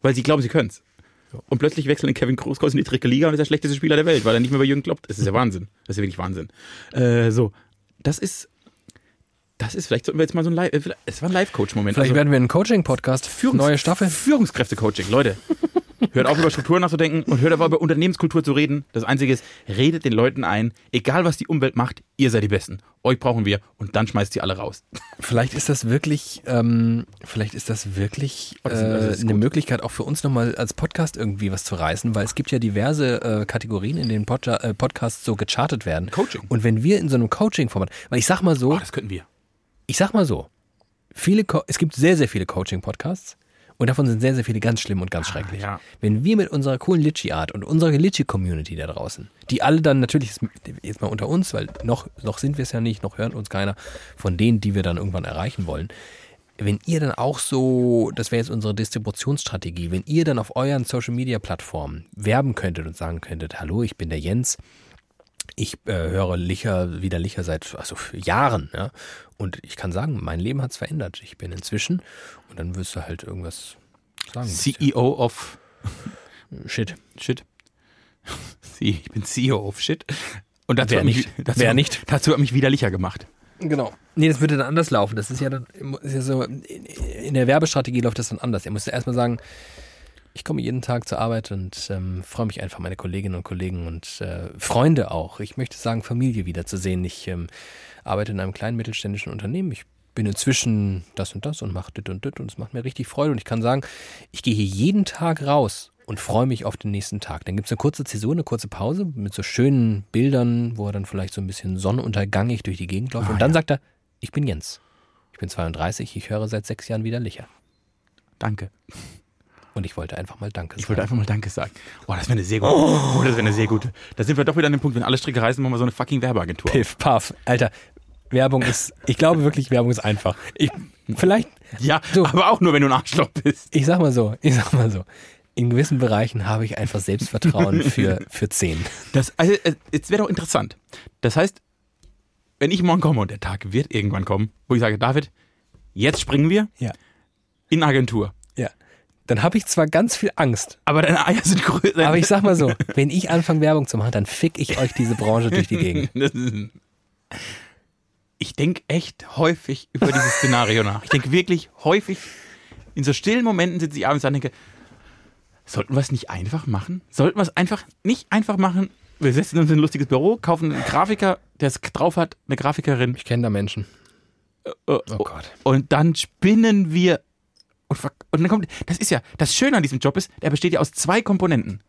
weil sie glauben, sie können es. Und plötzlich wechseln Kevin Großkreuz in die dritte Liga und ist der schlechteste Spieler der Welt, weil er nicht mehr bei Jürgen Klopp. Das ist ja Wahnsinn. Das ist ja wirklich Wahnsinn. Äh, so, das ist, das ist vielleicht sollten wir jetzt mal so ein Live, äh, es war ein Live-Coach-Moment. Vielleicht Also- werden wir einen Coaching-Podcast, Führungs- neue Staffel. Führungskräfte-Coaching, Leute. Hört auf, über Strukturen nachzudenken und hört auf, über Unternehmenskultur zu reden. Das Einzige ist, redet den Leuten ein, egal was die Umwelt macht, ihr seid die Besten. Euch brauchen wir und dann schmeißt sie alle raus. Vielleicht ist das wirklich, ähm, vielleicht ist das wirklich Oh, das ist- das äh, ist eine. Möglichkeit auch für uns nochmal als Podcast irgendwie was zu reißen, weil es gibt ja diverse äh, Kategorien, in denen Podja äh, Podcasts so gechartet werden. Coaching. Und wenn wir in so einem Coaching-Format, weil ich sag mal so, Oh, das könnten wir. ich sag mal so, viele, Co es gibt sehr, sehr viele Coaching-Podcasts und davon sind sehr, sehr viele ganz schlimm und ganz schrecklich. ja. Wenn wir mit unserer coolen Litchi-Art und unserer Litchi-Community da draußen, die alle dann natürlich, jetzt mal unter uns, weil noch, noch sind wir es ja nicht, noch hört uns keiner von denen, die wir dann irgendwann erreichen wollen. Wenn ihr dann auch so, das wäre jetzt unsere Distributionsstrategie, wenn ihr dann auf euren Social-Media-Plattformen werben könntet und sagen könntet, hallo, ich bin der Jens, ich äh, höre Licher, wieder Licher seit also Jahren, ja. Und ich kann sagen, mein Leben hat es verändert. Ich bin inzwischen, und dann wirst du halt irgendwas sagen. CEO of Shit. Shit. Ich bin CEO of Shit. Und dazu Wer hat mich, nicht? Dazu, Wer nicht? Dazu hat mich widerlicher gemacht. Genau. Nee, das würde dann anders laufen. Das ist ja dann ist ja so, in- in der Werbestrategie läuft das dann anders. Er musste erstmal sagen, ich komme jeden Tag zur Arbeit und ähm, freue mich einfach, meine Kolleginnen und Kollegen und äh, Freunde auch. Ich möchte sagen, Familie wiederzusehen. Ich ähm, arbeite in einem kleinen mittelständischen Unternehmen. Ich bin inzwischen das und das und mache dit und dit und es macht mir richtig Freude. Und ich kann sagen, ich gehe hier jeden Tag raus und freue mich auf den nächsten Tag. Dann gibt es eine kurze Zäsur, eine kurze Pause mit so schönen Bildern, wo er dann vielleicht so ein bisschen sonnenuntergangig durch die Gegend läuft. und dann sagt er, ich bin Jens. Ich bin 32, ich höre seit sechs Jahren wieder Licher. Danke. Und ich wollte einfach mal Danke Ich wollte sagen. einfach mal Danke sagen. Oh, das wäre eine sehr gute. Oh, das wäre eine sehr gute. Da sind wir doch wieder an dem Punkt, wenn alle Stricke reißen, machen wir so eine fucking Werbeagentur. Piff, paff. Alter, Werbung ist, ich glaube wirklich, Werbung ist einfach. Ich, vielleicht, Ja, So. aber auch nur, wenn du ein Arschloch bist. ich sag mal so, ich sag mal so. In gewissen Bereichen habe ich einfach Selbstvertrauen für, für zehn. Das, also, äh, jetzt wäre doch interessant. Das heißt, wenn ich morgen komme und der Tag wird irgendwann kommen, wo ich sage, David, jetzt springen wir, Ja. In Agentur. Dann habe ich zwar ganz viel Angst, Aber deine Eier sind größer. aber ich sag mal so, wenn ich anfange Werbung zu machen, dann fick ich euch diese Branche durch die Gegend. Ich denke echt häufig über dieses Szenario nach. Ich denke wirklich häufig, in so stillen Momenten sitze ich abends da und denke, sollten wir es nicht einfach machen? Sollten wir es einfach nicht einfach machen? Wir setzen uns in ein lustiges Büro, kaufen einen Grafiker, der es drauf hat, eine Grafikerin, Ich kenne da Menschen. äh, Oh Gott. und dann spinnen wir. Und, und dann kommt, das ist ja, das Schöne an diesem Job ist, der besteht ja aus zwei Komponenten.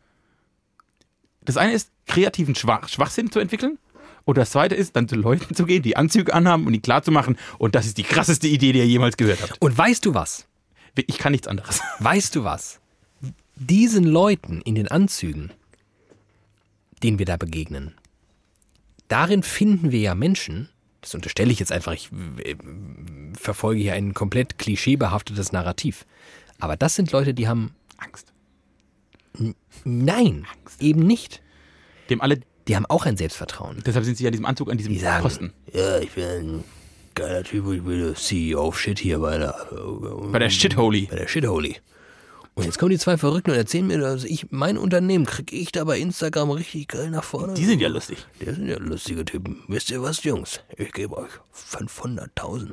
Das eine ist, kreativen Schwach, Schwachsinn zu entwickeln. Und das zweite ist, dann zu Leuten zu gehen, die Anzüge anhaben und die klar zu machen. Und das ist die krasseste Idee, die ihr jemals gehört habt. Und weißt du was? Ich kann nichts anderes. Weißt du was? Diesen Leuten in den Anzügen, denen wir da begegnen, darin finden wir ja Menschen, das unterstelle ich jetzt einfach, ich äh, verfolge hier ein komplett klischeebehaftetes Narrativ. Aber das sind Leute, die haben, Angst. nein, eben nicht. Dem alle, Die haben auch ein Selbstvertrauen. deshalb sind sie ja in diesem Anzug an diesem Die sagen, Posten. ja, ich bin ein geiler Typ, ich bin der CEO of Shit hier bei der, Bei der Shitholy. bei der Shitholy. Und jetzt kommen die zwei Verrückten und erzählen mir, dass ich, mein Unternehmen kriege ich da bei Instagram richtig geil nach vorne. Die sind ja lustig. Die sind ja lustige Typen. Wisst ihr was, Jungs? Ich gebe euch 500.000.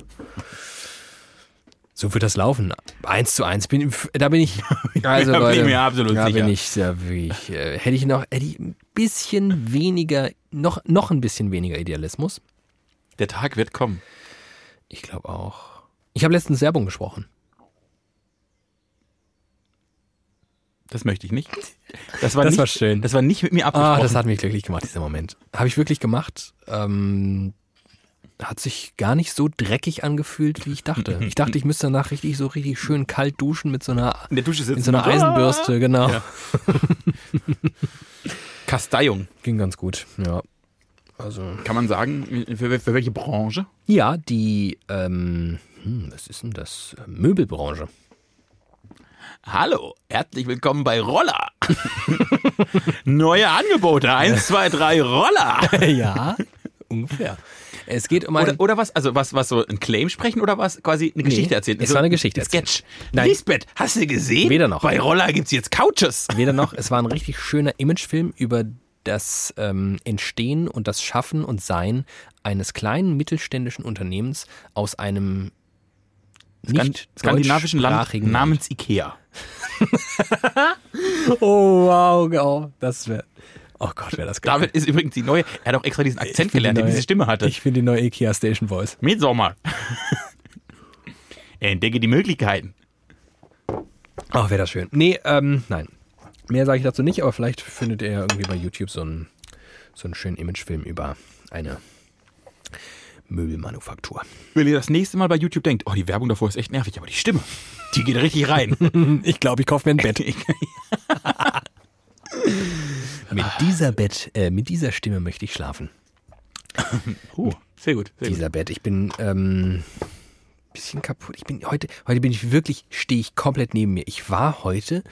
So wird das laufen. Eins zu eins. Bin, da bin ich. Also, Da bin ich mir absolut da sicher. bin ich sehr wirklich. Äh, hätte ich noch hätte ich ein bisschen weniger, noch, noch ein bisschen weniger Idealismus. Der Tag wird kommen. Ich glaube auch. Ich habe letztens Werbung gesprochen. Das möchte ich nicht. Das war, Das nicht, war schön. Das war nicht mit mir abgesprochen. Ah, das hat mich glücklich gemacht, dieser Moment. Habe ich wirklich gemacht. Ähm, hat sich gar nicht so dreckig angefühlt, wie ich dachte. Ich dachte, ich müsste danach richtig so richtig schön kalt duschen mit so einer, in der Dusche sitzen. mit so einer Eisenbürste, genau. Ja. Kasteiung, Ging ganz gut, ja. Also. kann man sagen. Für, für welche Branche? Ja, die, ähm, hm, was ist denn das? Möbelbranche. Hallo, herzlich willkommen bei Roller. Neue Angebote. Eins, zwei, drei Roller. ja, ungefähr. Es geht um ein. Oder, oder was? Also was, was so ein Claim sprechen oder was quasi eine Geschichte erzählen? es Also war eine Geschichte ein. Sketch. Nein. Lisbeth, hast du gesehen? Weder noch. Bei Roller gibt's jetzt Couches. Weder noch, es war ein richtig schöner Imagefilm über das ähm, Entstehen und das Schaffen und Sein eines kleinen mittelständischen Unternehmens aus einem nicht skandinavischen Land namens Ikea. Oh wow, wow. das wäre. Oh Gott, wäre das geil. David ist übrigens die neue. Er hat auch extra diesen Akzent bin die gelernt, der neue- diese Stimme hatte. Ich finde die neue IKEA Station Voice. Midsommar. Entdecke die Möglichkeiten. Ach, wäre das schön. Nee, ähm, nein. Mehr sage ich dazu nicht, aber vielleicht findet ihr ja irgendwie bei YouTube so einen, so einen schönen Imagefilm über eine Möbelmanufaktur. Wenn ihr das nächste Mal bei YouTube denkt, oh, die Werbung davor ist echt nervig, aber die Stimme, die geht richtig rein. Ich glaube, ich kaufe mir ein Bett. mit dieser Bett, äh, mit dieser Stimme möchte ich schlafen. uh, sehr gut. Sehr gut. Dieser Bett. Ich bin ähm, bisschen kaputt. Ich bin heute, heute bin ich wirklich, stehe ich komplett neben mir. Ich war heute,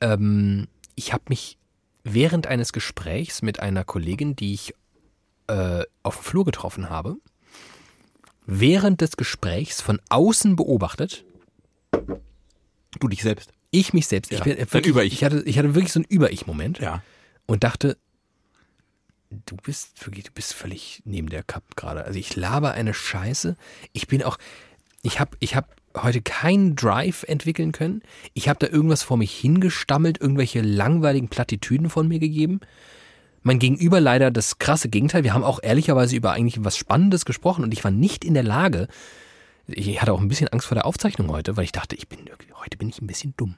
ähm, ich habe mich während eines Gesprächs mit einer Kollegin, die ich äh, auf dem Flur getroffen habe, während des Gesprächs von außen beobachtet. Du dich selbst. Ich mich selbst. Ja, ich bin, äh, wirklich, Über-Ich. Ich hatte, ich hatte wirklich so einen Über-Ich-Moment Ja. und dachte, du bist wirklich, du bist völlig neben der Cup gerade. Also ich laber eine Scheiße. Ich bin auch, ich habe, ich habe heute keinen Drive entwickeln können. Ich habe da irgendwas vor mich hingestammelt, irgendwelche langweiligen Plattitüden von mir gegeben. Mein Gegenüber leider das krasse Gegenteil. Wir haben auch ehrlicherweise über eigentlich was Spannendes gesprochen und ich war nicht in der Lage. Ich hatte auch ein bisschen Angst vor der Aufzeichnung heute, weil ich dachte, ich bin heute bin ich ein bisschen dumm.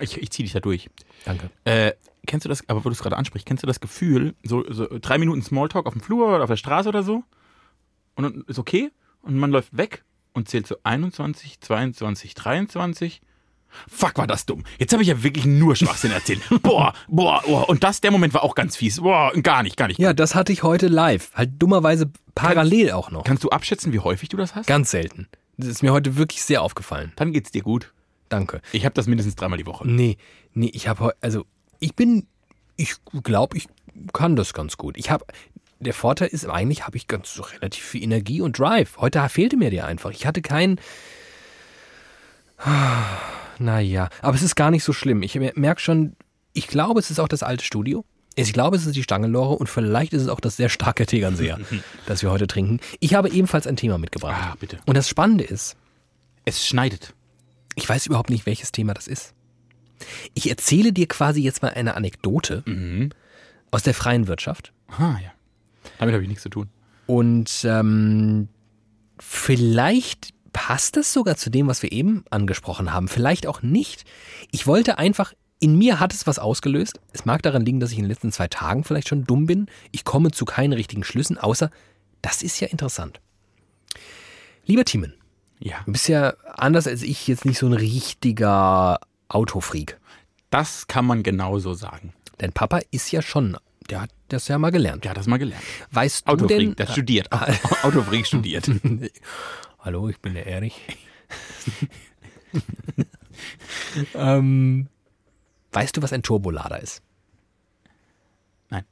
Ich, ich zieh dich da durch. Danke. Äh, kennst du das, aber wo du es gerade ansprichst, kennst du das Gefühl, so, so drei Minuten Smalltalk auf dem Flur oder auf der Straße oder so? Und dann ist okay und man läuft weg und zählt so 21, 22, 23. Fuck, war das dumm. Jetzt habe ich ja wirklich nur Schwachsinn erzählt. boah, boah, boah. Und das, der Moment war auch ganz fies. Boah, gar nicht, gar nicht. Ja, das hatte ich heute live. Halt dummerweise parallel auch noch. Kannst du abschätzen, wie häufig du das hast? Ganz selten. Das ist mir heute wirklich sehr aufgefallen. Dann geht's dir gut. Danke. Ich habe das mindestens dreimal die Woche. Nee, nee, ich habe heute, also ich bin, ich glaube, ich kann das ganz gut. Ich habe, der Vorteil ist, eigentlich habe ich ganz so relativ viel Energie und Drive. Heute fehlte mir der einfach. Ich hatte keinen, Naja, aber es ist gar nicht so schlimm. Ich merke schon, ich glaube, es ist auch das alte Studio. Ich glaube, es ist die Stangenlore und vielleicht ist es auch das sehr starke Tegernseher, das wir heute trinken. Ich habe ebenfalls ein Thema mitgebracht. Ah, bitte. Und das Spannende ist, Es schneidet. ich weiß überhaupt nicht, welches Thema das ist. Ich erzähle dir quasi jetzt mal eine Anekdote aus der freien Wirtschaft. Ah, ja. Damit habe ich nichts zu tun. Und ähm, vielleicht passt es sogar zu dem, was wir eben angesprochen haben. Vielleicht auch nicht. Ich wollte einfach, in mir hat es was ausgelöst. Es mag daran liegen, dass ich in den letzten zwei Tagen vielleicht schon dumm bin. Ich komme zu keinen richtigen Schlüssen, außer, das ist ja interessant. Lieber Timen, Ja. du bist ja anders als ich jetzt nicht so ein richtiger Autofreak. Das kann man genauso sagen. Dein Papa ist ja schon, der hat das ja mal gelernt. Der hat das mal gelernt. Weißt du denn, Autofreak, der studiert. Autofreak studiert. Hallo, ich bin der Erich. ähm, weißt du, was ein Turbolader ist? Nein.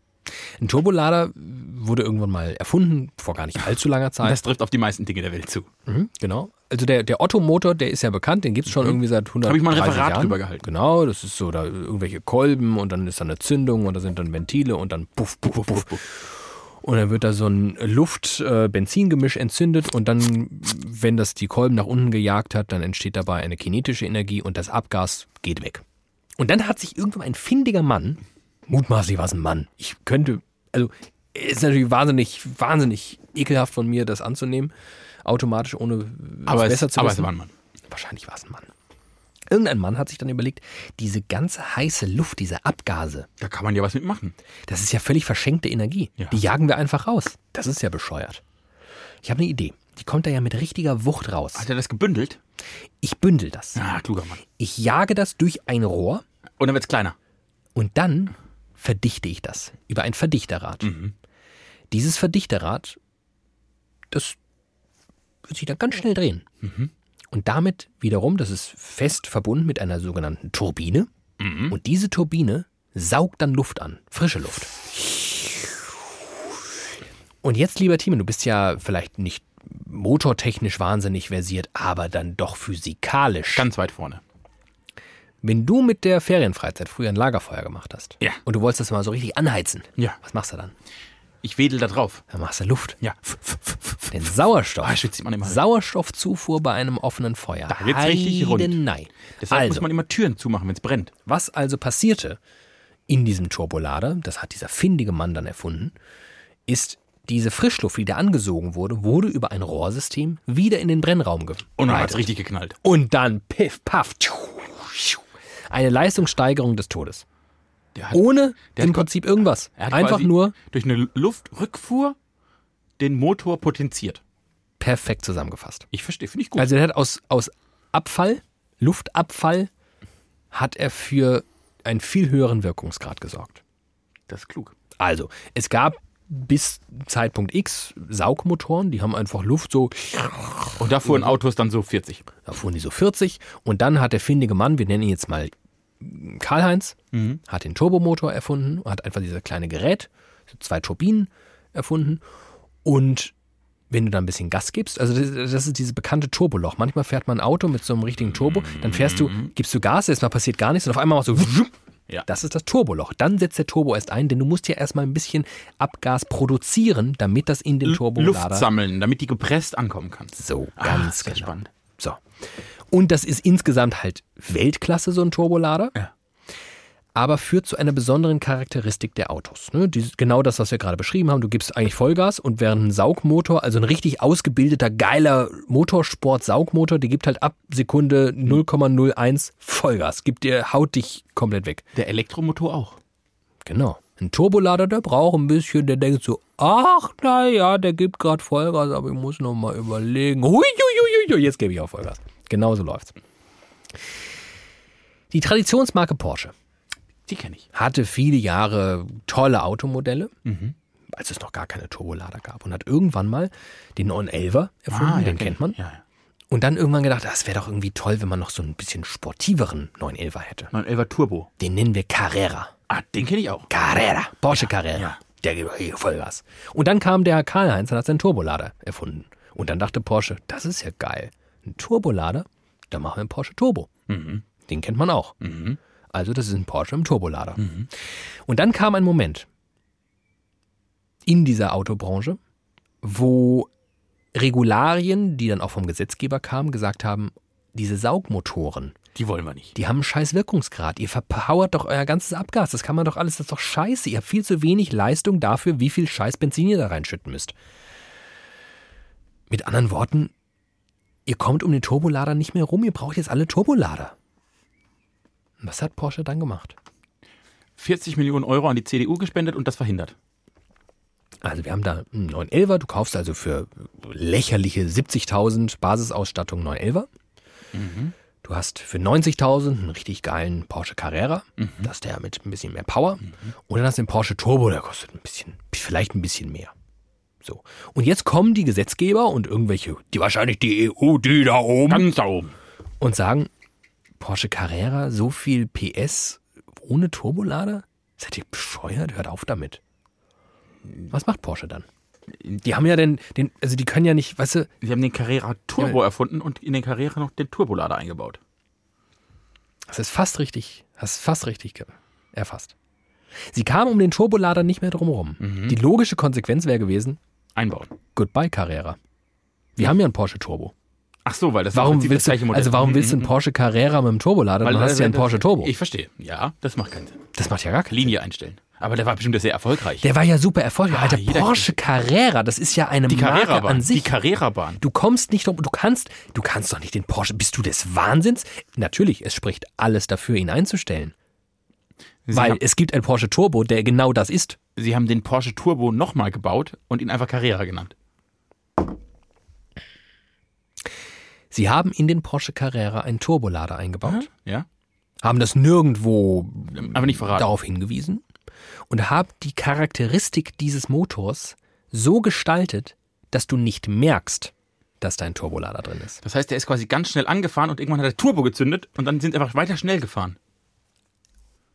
Ein Turbolader wurde irgendwann mal erfunden, vor gar nicht allzu langer Zeit. Das trifft auf die meisten Dinge der Welt zu. Mhm, genau. Also der, der Otto-Motor, der ist ja bekannt, den gibt es schon irgendwie seit 100 Habe ich mal ein Jahren. Referat drüber gehalten. Genau, das ist so, da irgendwelche Kolben und dann ist da eine Zündung und da sind dann Ventile und dann puff, puff, puff, puff. Und dann wird da so ein Luft-Benzingemisch entzündet und dann, wenn das die Kolben nach unten gejagt hat, dann entsteht dabei eine kinetische Energie und das Abgas geht weg. Und dann hat sich irgendwann ein findiger Mann, mutmaßlich war es ein Mann, ich könnte, also ist natürlich wahnsinnig, wahnsinnig ekelhaft von mir, das anzunehmen, automatisch, ohne es Aber, besser es, zu aber wissen. es war ein Mann. Wahrscheinlich war es ein Mann. Irgendein Mann hat sich dann überlegt, diese ganze heiße Luft, diese Abgase, Da kann man ja was mitmachen. das ist ja völlig verschenkte Energie. Ja. Die jagen wir einfach raus. Das ist ja bescheuert. Ich habe eine Idee. Die kommt da ja mit richtiger Wucht raus. Hat er das gebündelt? Ich bündel das. Ah, kluger Mann. Ich jage das durch ein Rohr Und dann wird's kleiner. und dann verdichte ich das über ein Verdichterrad. Dieses Verdichterrad, das wird sich dann ganz schnell drehen. Und damit wiederum, das ist fest verbunden mit einer sogenannten Turbine. Und diese Turbine saugt dann Luft an, frische Luft. Und jetzt, lieber Timon, du bist ja vielleicht nicht motortechnisch wahnsinnig versiert, aber dann doch physikalisch. Ganz weit vorne. Wenn du mit der Ferienfreizeit früher ein Lagerfeuer gemacht hast Ja. und du wolltest das mal so richtig anheizen, Ja. was machst du dann? Ich wedel da drauf. Dann machst du Luft. Ja. Den Sauerstoff. Ah, schwitzt man immer. Sauerstoffzufuhr bei einem offenen Feuer. Da wird's richtig rund. Nein. Deshalb muss Also, man immer Türen zumachen, wenn's brennt. was also passierte in diesem Turbolader, das hat dieser findige Mann dann erfunden, ist diese Frischluft, die da angesogen wurde, wurde über ein Rohrsystem wieder in den Brennraum geleitet. Und dann hat's richtig geknallt. Und dann piff, paff. tschu, tschu. Eine Leistungssteigerung des Todes. Der hat, Ohne der im Prinzip irgendwas. er hat Einfach nur durch eine Luftrückfuhr den Motor potenziert. perfekt zusammengefasst. Ich verstehe, finde ich gut. Also er hat aus, aus Abfall, Luftabfall, hat er für einen viel höheren Wirkungsgrad gesorgt. das ist klug. Also, es gab bis Zeitpunkt X Saugmotoren, die haben einfach Luft so, Und da fuhren Autos dann so 40. da fuhren die so 40 und dann hat der findige Mann, wir nennen ihn jetzt mal Karl-Heinz, hat den Turbomotor erfunden, hat einfach dieses kleine Gerät, zwei Turbinen erfunden und wenn du da ein bisschen Gas gibst, also das, das ist dieses bekannte Turboloch. Manchmal fährt man ein Auto mit so einem richtigen Turbo, dann fährst du, gibst du Gas, erstmal passiert gar nichts und auf einmal machst du Ja. Das ist das Turboloch. Dann setzt der Turbo erst ein, denn du musst ja erstmal ein bisschen Abgas produzieren, damit das in den Luft Turbolader sammeln, damit die gepresst ankommen kann. so ganz sehr genau. spannend. So. Und das ist insgesamt halt Weltklasse, so ein Turbolader. Ja. Aber führt zu einer besonderen Charakteristik der Autos. Ne? Die, genau das, was wir gerade beschrieben haben. Du gibst eigentlich Vollgas und während ein Saugmotor, also ein richtig ausgebildeter, geiler Motorsport-Saugmotor, der gibt halt ab Sekunde 0,01 Vollgas. Gibt dir, haut dich komplett weg. Der Elektromotor auch. Genau. Ein Turbolader, der braucht ein bisschen, der denkt so, ach, na ja, der gibt gerade Vollgas, aber ich muss noch mal überlegen. Hui, hui, hui, hui, jetzt gebe ich auch Vollgas. Genauso läuft's. Die Traditionsmarke Porsche Die kenne ich. hatte viele Jahre tolle Automodelle, als es noch gar keine Turbolader gab und hat irgendwann mal den 911er erfunden, den kenn kennt ich. man. Ja, ja. Und dann irgendwann gedacht, das wäre doch irgendwie toll, wenn man noch so ein bisschen sportiveren 911er hätte. 911er Turbo. Den nennen wir Carrera. Ah, den kenne ich auch. Carrera, Porsche Carrera. ja. Der gibt hier Vollgas. Und dann kam der Karl-Heinz und hat seinen Turbolader erfunden. Und dann dachte Porsche, das ist ja geil. Ein Turbolader dann machen wir einen Porsche Turbo. Den kennt man auch. Also das ist ein Porsche im Turbolader. Und dann kam ein Moment in dieser Autobranche, wo Regularien, die dann auch vom Gesetzgeber kamen, gesagt haben, diese Saugmotoren, Die wollen wir nicht. die haben einen scheiß Wirkungsgrad. Ihr verpowert doch euer ganzes Abgas. Das kann man doch alles, das ist doch scheiße. Ihr habt viel zu wenig Leistung dafür, wie viel scheiß Benzin ihr da reinschütten müsst. Mit anderen Worten, ihr kommt um den Turbolader nicht mehr rum. Ihr braucht jetzt alle Turbolader. Was hat Porsche dann gemacht? 40 Millionen Euro an die CDU gespendet und das verhindert. Also wir haben da einen 911er, du kaufst also für lächerliche 70.000 Basisausstattung 911er. Du hast für 90.000 einen richtig geilen Porsche Carrera, das ist der mit ein bisschen mehr Power. Und dann hast du den Porsche Turbo, der kostet ein bisschen, vielleicht ein bisschen mehr. So. Und jetzt kommen die Gesetzgeber und irgendwelche, die wahrscheinlich die EU, die da oben, Ganz da oben. und sagen, Porsche Carrera, so viel PS ohne Turbolader? Seid ihr bescheuert? Hört auf damit. Was macht Porsche dann? Die haben ja den, den, also die können ja nicht, weißt du, Sie haben den Carrera Turbo erfunden und in den Carrera noch den Turbolader eingebaut. das ist fast richtig, hast fast richtig erfasst. Sie kamen um den Turbolader nicht mehr drumherum. Die logische Konsequenz wäre gewesen, Einbauen. goodbye Carrera. Wir haben ja einen Porsche Turbo. Ach so, weil das Warum willst du, das gleiche Modell. also warum willst du einen Mhm, Porsche Carrera mit einem Turbolader? weil Dann hast du ja einen Porsche Turbo. Ich verstehe. Ja, das macht keinen Sinn. Das macht ja gar keinen Linie einstellen. Aber der war bestimmt sehr erfolgreich. Der war ja super erfolgreich. Ah, Alter, Porsche Carrera, das ist ja eine die Marke an Die sich. Carrera-Bahn. Du kommst nicht drum, du kannst, du kannst doch nicht den Porsche, bist du des Wahnsinns? Natürlich, es spricht alles dafür, ihn einzustellen. Sie, weil es gibt einen Porsche Turbo, der genau das ist. Sie haben den Porsche Turbo nochmal gebaut und ihn einfach Carrera genannt. Sie haben in den Porsche Carrera einen Turbolader eingebaut, Ja? haben das nirgendwo Aber nicht verraten. darauf hingewiesen und haben die Charakteristik dieses Motors so gestaltet, dass du nicht merkst, dass da ein Turbolader drin ist. Das heißt, der ist quasi ganz schnell angefahren und irgendwann hat der Turbo gezündet und dann sind sie einfach weiter schnell gefahren.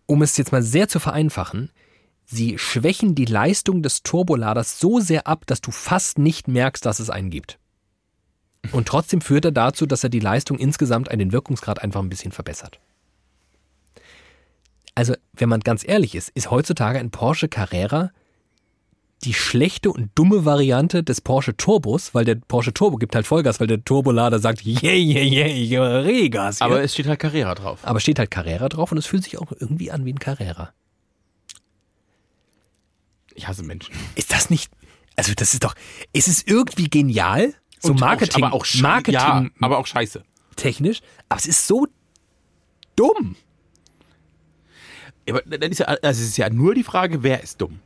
um es jetzt mal sehr zu vereinfachen, sie schwächen die Leistung des Turboladers so sehr ab, dass du fast nicht merkst, dass es einen gibt. Und trotzdem führt er dazu, dass er die Leistung insgesamt an den Wirkungsgrad einfach ein bisschen verbessert. Also, wenn man ganz ehrlich ist, ist heutzutage ein Porsche Carrera die schlechte und dumme Variante des Porsche Turbos, weil der Porsche Turbo gibt halt Vollgas, weil der Turbolader sagt, yeah, yeah, yeah, ich gebe Regas. Aber es steht halt Carrera drauf. Aber steht halt Carrera drauf und es fühlt sich auch irgendwie an wie ein Carrera. Ich hasse Menschen. Ist das nicht, also das ist doch, ist es irgendwie genial, so Und Marketing, Auch, aber auch, Marketing Ja, aber auch scheiße. technisch, aber es ist so dumm. Aber dann ist ja, also es ist ja nur die Frage, wer ist dumm?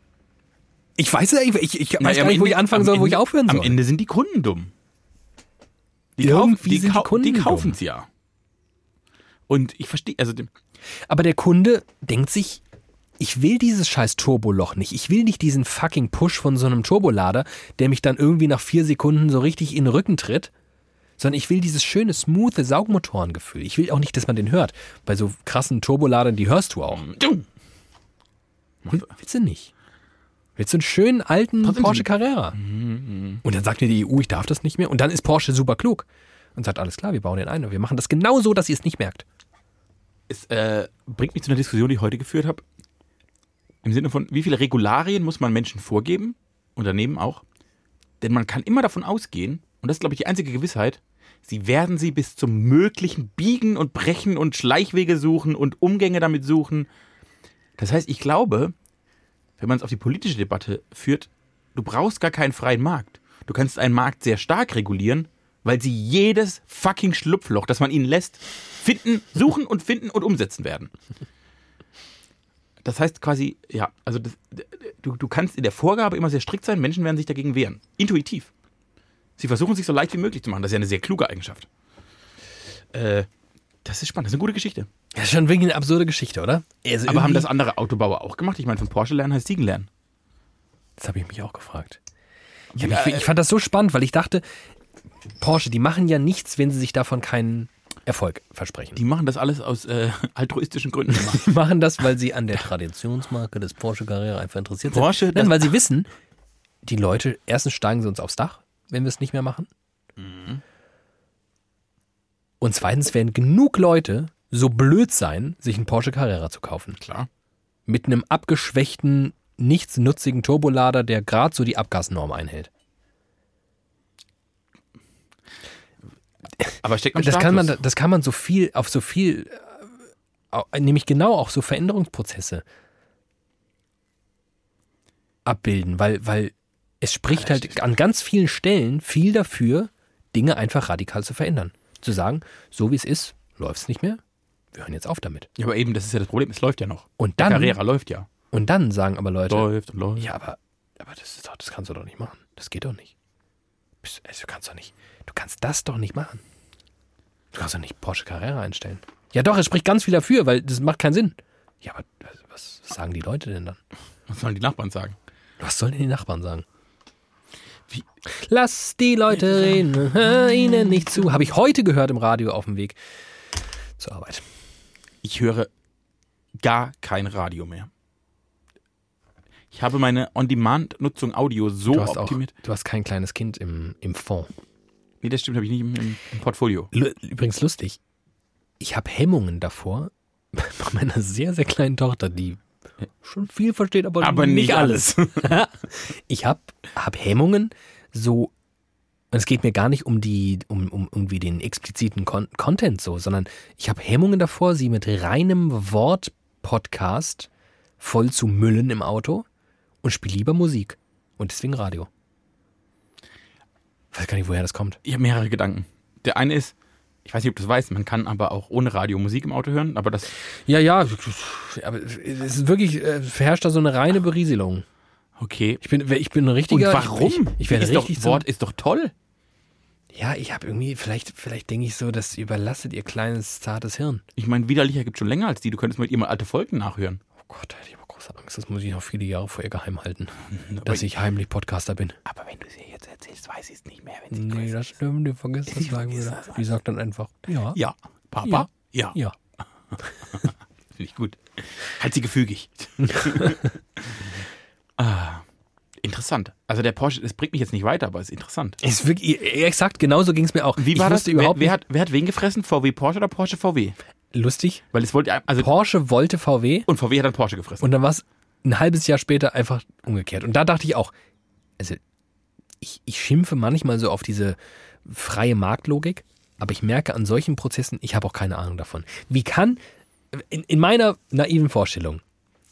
Ich weiß ja, ich, ich, ich weiß Naja, gar nicht, wo Ende- ich anfangen soll, wo Ende- ich aufhören soll. Am Ende sind die Kunden dumm. Die, Irgendwie kaufen, die, sind die Kunden die kaufen es ja. Und ich verstehe, also Aber der Kunde denkt sich, ich will dieses scheiß Turboloch nicht. Ich will nicht diesen fucking Push von so einem Turbolader, der mich dann irgendwie nach vier Sekunden so richtig in den Rücken tritt. Sondern ich will dieses schöne, smooth Saugmotorengefühl. Ich will auch nicht, dass man den hört. Bei so krassen Turboladern, die hörst du auch. Will, willst du nicht? Willst du einen schönen alten Trotzdem Porsche Carrera? Und dann sagt mir die EU, ich darf das nicht mehr. Und dann ist Porsche super klug und sagt, alles klar, wir bauen den ein und wir machen das genau so, dass ihr es nicht merkt. Es äh, bringt mich zu einer Diskussion, die ich heute geführt habe. Im Sinne von, wie viele Regularien muss man Menschen vorgeben, Unternehmen auch? Denn man kann immer davon ausgehen, und das ist, glaube ich, die einzige Gewissheit, sie werden sie bis zum möglichen biegen und brechen und Schleichwege suchen und Umgänge damit suchen. Das heißt, ich glaube, wenn man es auf die politische Debatte führt, du brauchst gar keinen freien Markt. Du kannst einen Markt sehr stark regulieren, weil sie jedes fucking Schlupfloch, das man ihnen lässt, finden, suchen und finden und umsetzen werden. Das heißt quasi, ja, also das, du, du kannst in der Vorgabe immer sehr strikt sein, Menschen werden sich dagegen wehren. Intuitiv. Sie versuchen sich so leicht wie möglich zu machen. Das ist ja eine sehr kluge Eigenschaft. Äh, das ist spannend, das ist eine gute Geschichte. Das ist schon wirklich eine absurde Geschichte, oder? Also Aber haben das andere Autobauer auch gemacht? Ich meine, von Porsche lernen heißt Siegen lernen. Das habe ich mich auch gefragt. Hab, ich, ich fand das so spannend, weil ich dachte, Porsche, die machen ja nichts, wenn sie sich davon keinen Erfolg versprechen. Die machen das alles aus äh, altruistischen Gründen. Die machen das, weil sie an der Traditionsmarke des Porsche Carrera einfach interessiert sind. Porsche, Nein, das- weil sie wissen, die Leute, erstens steigen sie uns aufs Dach, wenn wir es nicht mehr machen. Und zweitens werden genug Leute so blöd sein, sich einen Porsche Carrera zu kaufen. Klar. Mit einem abgeschwächten, nichtsnutzigen Turbolader, der gerade so die Abgasnorm einhält. Aber steckt Und das kann man, das kann man so viel, auf so viel, äh, au- nämlich genau auch so Veränderungsprozesse abbilden, weil, weil es spricht halt an ganz vielen Stellen viel dafür, Dinge einfach radikal zu verändern. Zu sagen, so wie es ist, läuft es nicht mehr. Wir hören jetzt auf damit. Ja, aber eben, das ist ja das Problem. Es läuft ja noch. Und Der dann, Carrera läuft ja. und dann sagen aber Leute, Läuft und läuft. ja, aber, aber das, ist doch, das kannst du doch nicht machen. Das geht doch nicht. Also, du kannst doch nicht. Du kannst das doch nicht machen. Du kannst doch nicht Porsche Carrera einstellen. Ja, doch, es spricht ganz viel dafür, weil das macht keinen Sinn. Ja, aber was, was sagen die Leute denn dann? Was sollen die Nachbarn sagen? Was sollen denn die Nachbarn sagen? Wie? Lass die Leute reden, hör ihnen nicht zu. Habe ich heute gehört im Radio auf dem Weg zur Arbeit. Ich höre gar kein Radio mehr. Ich habe meine On-Demand-Nutzung Audio so Du hast, auch, optimiert. du hast kein kleines Kind im, im Fond. Nee, das stimmt, habe ich nicht im, im, Portfolio. Lu- Übrigens lustig. Ich habe Hemmungen davor bei meiner sehr, sehr kleinen Tochter, die schon viel versteht, aber, Aber nicht alles. ich habe hab Hemmungen, so, und es geht mir gar nicht um die, um, um irgendwie den expliziten Con Content so, sondern ich habe Hemmungen davor, sie mit reinem Wort-Podcast voll zu müllen im Auto und spiele lieber Musik. Und deswegen Radio. Weiß gar nicht, woher das kommt. Ich habe mehrere Gedanken. Der eine ist, ich weiß nicht, ob du das weißt, man kann aber auch ohne Radio Musik im Auto hören, aber das, Ja, ja, aber es ist wirklich, äh, herrscht da so eine reine Berieselung. okay. Ich bin, ich bin ein Und richtiger. warum? Ich, ich werde doch, richtig so, Wort ist doch toll. Ja, ich habe irgendwie, vielleicht, vielleicht denke ich so, das überlastet ihr kleines, zartes Hirn. Ich meine, Widerlicher gibt schon länger als die. Du könntest mit ihr mal alte Folgen nachhören. Oh Gott, da hätte ich aber große Angst. Das muss ich noch viele Jahre vor ihr geheim halten. Aber, Dass ich heimlich Podcaster bin. aber wenn du sie jetzt erzählst, weiß ich es nicht mehr, wenn sie Nee, das stimmt, die vergisst das sagen vergiss wieder. das Die sagt dann einfach, ja. Ja. Papa? Ja. Ja. Finde ich gut. Halt sie gefügig. ah, interessant. Also der Porsche, das bringt mich jetzt nicht weiter, aber ist interessant. Ist wirklich, exakt, genauso ging es mir auch. Wie ich war das? Wer, überhaupt wer, hat, wer hat wen gefressen? VW Porsche oder Porsche VW? lustig. Weil es wollte, also, Porsche wollte VW und VW hat dann Porsche gefressen. Und dann war es ein halbes Jahr später einfach umgekehrt. Und da dachte ich auch, also ich, ich schimpfe manchmal so auf diese freie Marktlogik, aber ich merke an solchen Prozessen, ich habe auch keine Ahnung davon. Wie kann, in, in meiner naiven Vorstellung,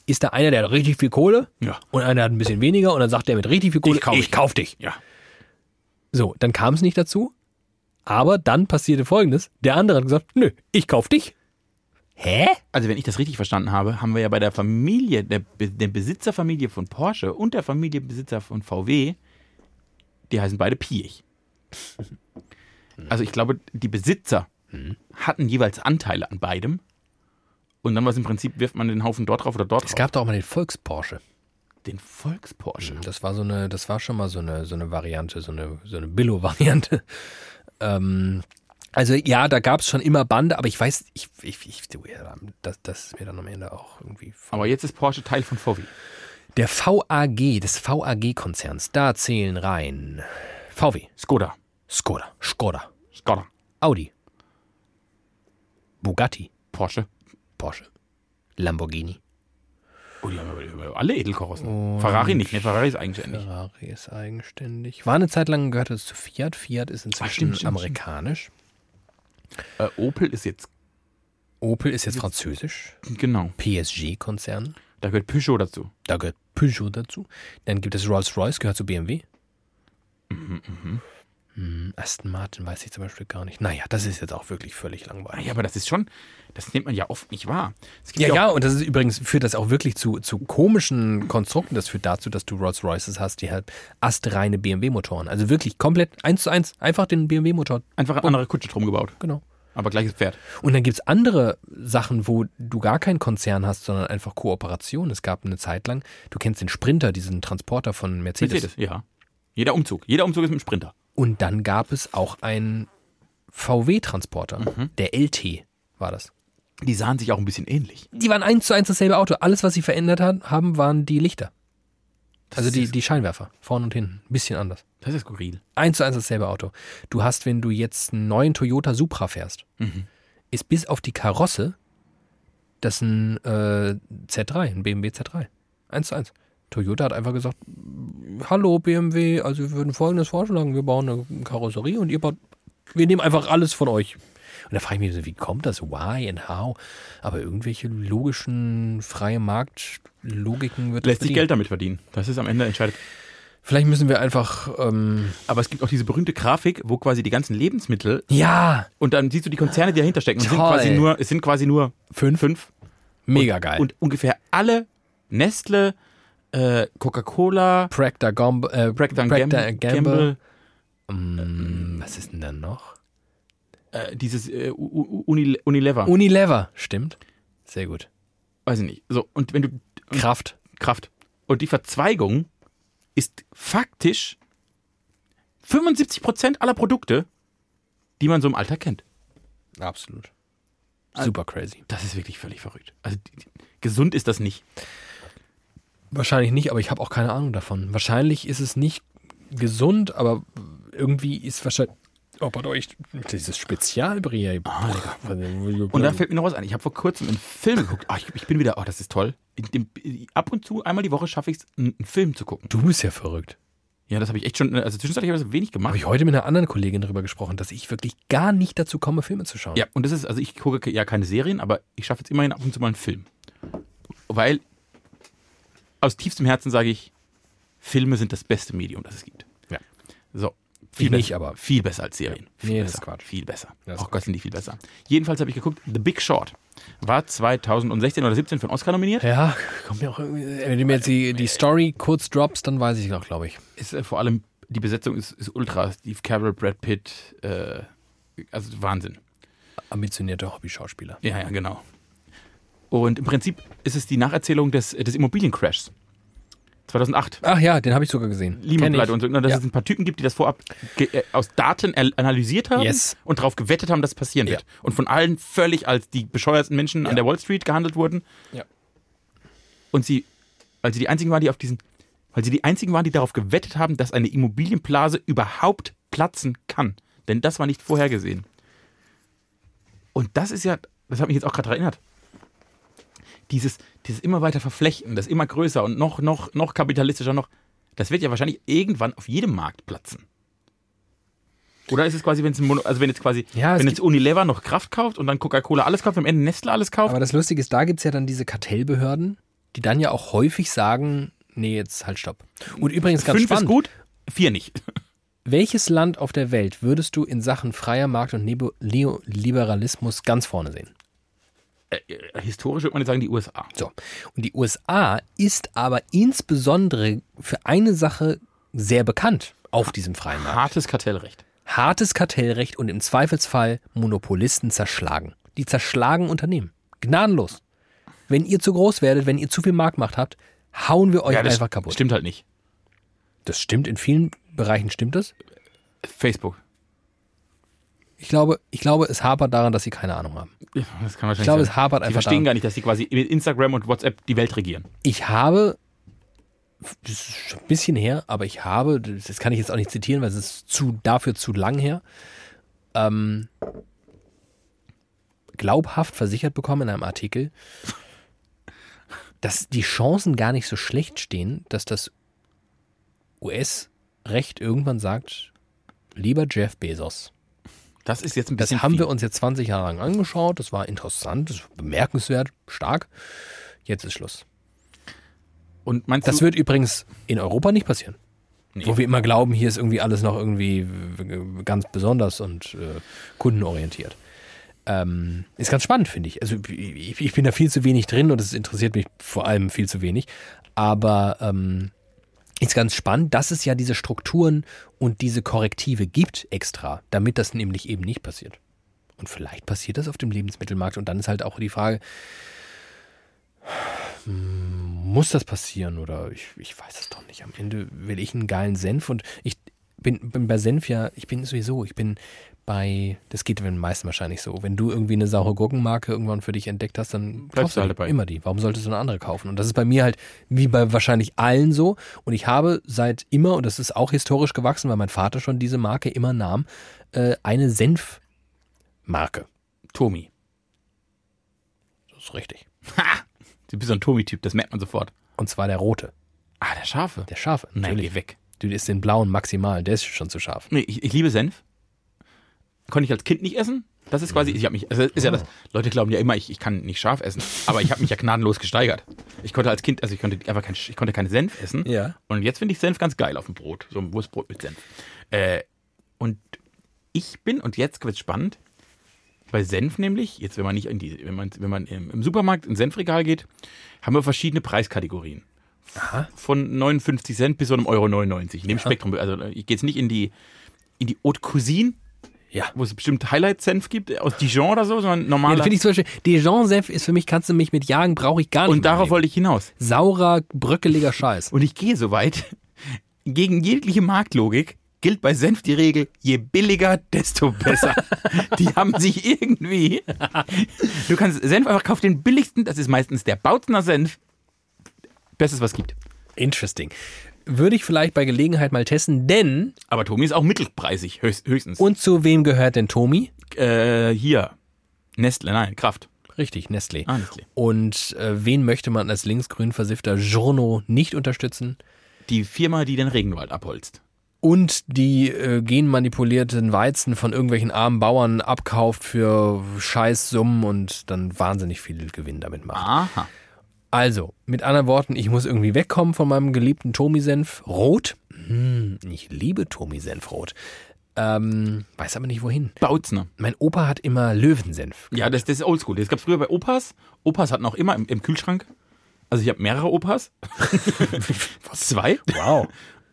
ist da einer, der hat richtig viel Kohle Ja. und einer hat ein bisschen weniger und dann sagt der mit richtig viel Kohle, Ich kauf ich dich. kauf dich. ja. So, dann kam es nicht dazu, aber dann passierte folgendes, der andere hat gesagt, nö, ich kauf dich. Hä? Also wenn ich das richtig verstanden habe, haben wir ja bei der Familie, der, der Besitzerfamilie von Porsche und der Familienbesitzer von VW, die heißen beide Piech. Also ich glaube, die Besitzer hatten jeweils Anteile an beidem. Und dann war es im Prinzip, wirft man den Haufen dort drauf oder dort Es drauf. gab doch auch mal den Volks-Porsche. Den Volks-Porsche. Das war so eine, das war schon mal so eine, so eine Variante, so eine, so eine Billo-Variante. Ähm, also ja, da gab es schon immer Bande, aber ich weiß, ich, ich, ich das, das ist mir dann am Ende auch irgendwie. Aber jetzt ist Porsche Teil von VW. Der VAG des VAG-Konzerns, da zählen rein VW, Skoda. Skoda, Skoda, Skoda. Audi, Bugatti, Porsche. Porsche, Lamborghini. Oh, die haben aber alle Edelkarossen. Ferrari nicht, ne? Ferrari ist eigenständig. Ferrari ist eigenständig. War eine Zeit lang gehört es zu Fiat. Fiat ist inzwischen stimmt, stimmt, amerikanisch. Äh, Opel ist jetzt, Opel ist jetzt französisch. genau, PSG-Konzern. Da gehört Peugeot dazu. Da gehört Peugeot dazu. Dann gibt es Rolls-Royce, gehört zu BMW. Hm, Aston Martin weiß ich zum Beispiel gar nicht. Naja, das ist jetzt auch wirklich völlig langweilig. ja, aber das ist schon, das nimmt man ja oft nicht wahr. Ja, auch- ja, und das ist übrigens, führt das auch wirklich zu, zu komischen Konstrukten. Das führt dazu, dass du Rolls-Royces hast, die halt astreine BMW-Motoren. Also wirklich komplett eins zu eins, einfach den BMW-Motor. Einfach eine andere Kutsche drum gebaut. Genau. Aber gleiches Pferd. Und dann gibt es andere Sachen, wo du gar keinen Konzern hast, sondern einfach Kooperation. Es gab eine Zeit lang, du kennst den Sprinter, diesen Transporter von Mercedes. Mercedes, ja. Jeder Umzug. Jeder Umzug ist mit dem Sprinter. Und dann gab es auch einen VW-Transporter. Der LT war das. Die sahen sich auch ein bisschen ähnlich. Die waren eins zu eins dasselbe Auto. Alles, was sie verändert haben, waren die Lichter. Das Also die, die Scheinwerfer, vorne und hinten. Ein bisschen anders. Das ist skurril. Eins zu eins dasselbe Auto. Du hast, wenn du jetzt einen neuen Toyota Supra fährst, ist bis auf die Karosse das ein äh, Z3, ein BMW Z3. Eins zu eins. Toyota hat einfach gesagt, hallo BMW, also wir würden folgendes vorschlagen, wir bauen eine Karosserie und ihr baut, wir nehmen einfach alles von euch. Und da frage ich mich so, wie kommt das? Why and how? Aber irgendwelche logischen, freie Marktlogiken wird Lässt sich. Geld damit verdienen. Das ist am Ende entscheidet. Vielleicht müssen wir einfach, ähm, Aber es gibt auch diese berühmte Grafik, wo quasi die ganzen Lebensmittel ja, und dann siehst du die Konzerne, die dahinter stecken. Und es sind quasi nur, es sind quasi nur fünf. fünf. mega geil. Und ungefähr alle Nestle, äh, Coca-Cola, Procter Gamble, äh, Procter Procter Gamble, Gamble. Mm, was ist denn dann noch? Äh, dieses äh, U- U- Unile- Unilever. Unilever, stimmt. Sehr gut. Weiß ich nicht. So, und wenn du Kraft. Kraft. Und die Verzweigung ist faktisch 75% aller Produkte, die man so im Alter kennt. Absolut. Super crazy. Das ist wirklich völlig verrückt. Also gesund ist das nicht. Wahrscheinlich nicht, aber ich habe auch keine Ahnung davon. Wahrscheinlich ist es nicht gesund, aber irgendwie ist wahrscheinlich. Oh, pardon, ich, dieses Spezialbrie. Und da fällt mir noch was ein. Ich habe vor kurzem einen Film geguckt. Ah, ich, ich bin wieder, oh, das ist toll. In dem, ab und zu, einmal die Woche schaffe ich es, einen einen Film zu gucken. Du bist ja verrückt. Ja, das habe ich echt schon, also zwischenzeitlich habe ich das wenig gemacht. Habe ich heute mit einer anderen Kollegin darüber gesprochen, dass ich wirklich gar nicht dazu komme, Filme zu schauen. Ja, und das ist, also ich gucke ja keine Serien, aber ich schaffe jetzt immerhin ab und zu mal einen Film. Weil aus tiefstem Herzen sage ich, Filme sind das beste Medium, das es gibt. Ja. So. Viel nicht, besser, aber- Viel besser als Serien. Viel Nee, das besser. ist Quatsch. Viel besser. Das Auch Gott sind die viel besser. Jedenfalls habe ich geguckt, The Big Short war 2016 oder 17 für einen Oscar nominiert. Ja, kommt mir auch irgendwie. Wenn du mir jetzt die, die Story kurz droppst, dann weiß ich noch, glaube ich. Ist äh, vor allem, die Besetzung ist, ist ultra. Steve Carell, Brad Pitt, äh, also Wahnsinn. Ambitionierter Hobby-Schauspieler. Ja, ja, genau. Und im Prinzip ist es die Nacherzählung des, des Immobiliencrashs. 2008. Ach ja, den habe ich sogar gesehen. Lehman. Pleite und so. Na, Dass Ja. es ein paar Typen gibt, die das vorab ge- äh, aus Daten al- analysiert haben Yes. und darauf gewettet haben, dass es passieren Ja. wird. Und von allen völlig als die bescheuersten Menschen an Ja. der Wall Street gehandelt wurden. Ja. Und sie, weil sie die einzigen waren, die auf diesen, weil sie die einzigen waren, die darauf gewettet haben, dass eine Immobilienblase überhaupt platzen kann. Denn das war nicht vorhergesehen. Und das ist ja, das hat mich jetzt auch gerade erinnert. Dieses, dieses immer weiter Verflechten, das immer größer und noch, noch, noch kapitalistischer, noch, das wird ja wahrscheinlich irgendwann auf jedem Markt platzen. Oder ist es quasi, wenn es Mono, also wenn jetzt quasi, Ja, wenn jetzt Unilever noch Kraft kauft und dann Coca-Cola alles kauft, am Ende Nestle alles kauft? Aber das Lustige ist, da gibt es ja dann diese Kartellbehörden, die dann ja auch häufig sagen, nee, jetzt halt stopp. Und übrigens ganz Fünf spannend, ist gut, vier nicht. welches Land auf der Welt würdest du in Sachen freier Markt und Neoliberalismus ganz vorne sehen? Äh, historisch würde man jetzt sagen, die USA. So. Und die USA ist aber insbesondere für eine Sache sehr bekannt auf diesem freien Markt. Hartes Kartellrecht. Hartes Kartellrecht und im Zweifelsfall Monopolisten zerschlagen. Die zerschlagen Unternehmen. Gnadenlos. Wenn ihr zu groß werdet, wenn ihr zu viel Marktmacht habt, hauen wir euch Ja, einfach kaputt. stimmt halt nicht. Das stimmt, in vielen Bereichen stimmt das. Facebook. Ich glaube, ich glaube, es hapert daran, dass sie keine Ahnung haben. Ja, das kann wahrscheinlich Ich glaube, sein. es hapert Die einfach verstehen daran. gar nicht, dass sie quasi mit Instagram und WhatsApp die Welt regieren. Ich habe, das ist schon ein bisschen her, aber ich habe, das kann ich jetzt auch nicht zitieren, weil es ist zu, dafür zu lang her, ähm, glaubhaft versichert bekommen in einem Artikel, dass die Chancen gar nicht so schlecht stehen, dass das US-Recht irgendwann sagt, lieber Jeff Bezos, Das ist jetzt ein das bisschen haben viel. wir uns jetzt 20 Jahre lang angeschaut, das war interessant, das war bemerkenswert, stark, jetzt ist Schluss. Und meinst Das du, wird übrigens in Europa nicht passieren. Nee. Wo wir immer glauben, hier ist irgendwie alles noch irgendwie ganz besonders und äh, kundenorientiert. Ähm, ist ganz spannend, finde ich. Also ich, ich bin da viel zu wenig drin und es interessiert mich vor allem viel zu wenig. Aber ähm, ist ganz spannend, dass es ja diese Strukturen und diese Korrektive gibt extra, damit das nämlich eben nicht passiert. Und vielleicht passiert das auf dem Lebensmittelmarkt und dann ist halt auch die Frage, muss das passieren oder ich, ich weiß es doch nicht. Am Ende will ich einen geilen Senf und ich bin, bin bei Senf ja, ich bin sowieso, ich bin bei, das geht den meisten wahrscheinlich so. Wenn du irgendwie eine saure Gurkenmarke irgendwann für dich entdeckt hast, dann Bleibst kaufst du halt dabei. immer die. Warum solltest du eine andere kaufen? Und das ist bei mir halt wie bei wahrscheinlich allen so. Und ich habe seit immer, und das ist auch historisch gewachsen, weil mein Vater schon diese Marke immer nahm, äh, eine Senfmarke. Tomi. Das ist richtig. Ha! Du bist so ein Tomi-Typ, das merkt man sofort. Und zwar der rote, Ah, der Scharfe. der scharfe. Nein, Natürlich. geh weg. Du isst den blauen maximal, der ist schon zu scharf. Nee, ich, ich liebe Senf. Konnte ich als Kind nicht essen. Das ist quasi, ich habe mich, also ist ja das, Leute glauben ja immer, ich, ich kann nicht scharf essen, aber ich habe mich ja gnadenlos gesteigert. Ich konnte als Kind, also ich konnte einfach kein, ich konnte keine Senf essen. Ja. Und jetzt finde ich Senf ganz geil auf dem Brot, so ein Wurstbrot mit Senf. Äh, und ich bin, und jetzt wird spannend, bei Senf nämlich, jetzt wenn man nicht in die, wenn man, wenn man im, im Supermarkt ins Senfregal geht, haben wir verschiedene Preiskategorien. Aha. Von 59 Cent bis so einem Euro 99. In dem Spektrum, also ich gehe jetzt nicht in die, in die Haute Cuisine, Ja. wo es bestimmt Highlight-Senf gibt, aus Dijon oder so, sondern Ja, normaler. da finde ich zum Beispiel, Dijon-Senf ist für mich, kannst du mich mit jagen, brauche ich gar nicht. und darauf wollte wollte ich hinaus. Saurer, bröckeliger Scheiß. Und ich gehe so weit, gegen jegliche Marktlogik gilt bei Senf die Regel, je billiger, desto besser. die haben sich irgendwie. Du kannst Senf einfach kauf den billigsten, das ist meistens der Bautzner Senf. Bestes, was es gibt. Interesting. Würde ich vielleicht bei Gelegenheit mal testen, denn, Aber Tomi ist auch mittelpreisig, höchst, höchstens. und zu wem gehört denn Tomi? äh, hier. Nestle, nein, Kraft. Richtig, Nestlé. Ah, Nestle. Und äh, wen möchte man als linksgrün versiffter Journo nicht unterstützen? Die Firma, die den Regenwald abholzt. Und die äh, genmanipulierten Weizen von irgendwelchen armen Bauern abkauft für Scheißsummen und dann wahnsinnig viel Gewinn damit macht. Aha. Also, mit anderen Worten, ich muss irgendwie wegkommen von meinem geliebten Tomi-Senf. Rot? Hm, ich liebe Tomi-Senf rot. Ähm, weiß aber nicht wohin. Bautzner. Mein Opa hat immer Löwensenf. Ja, das, das ist oldschool. Das gab es früher bei Opas. Opas hatten auch immer im, im Kühlschrank. Also ich habe mehrere Opas. Zwei. Wow.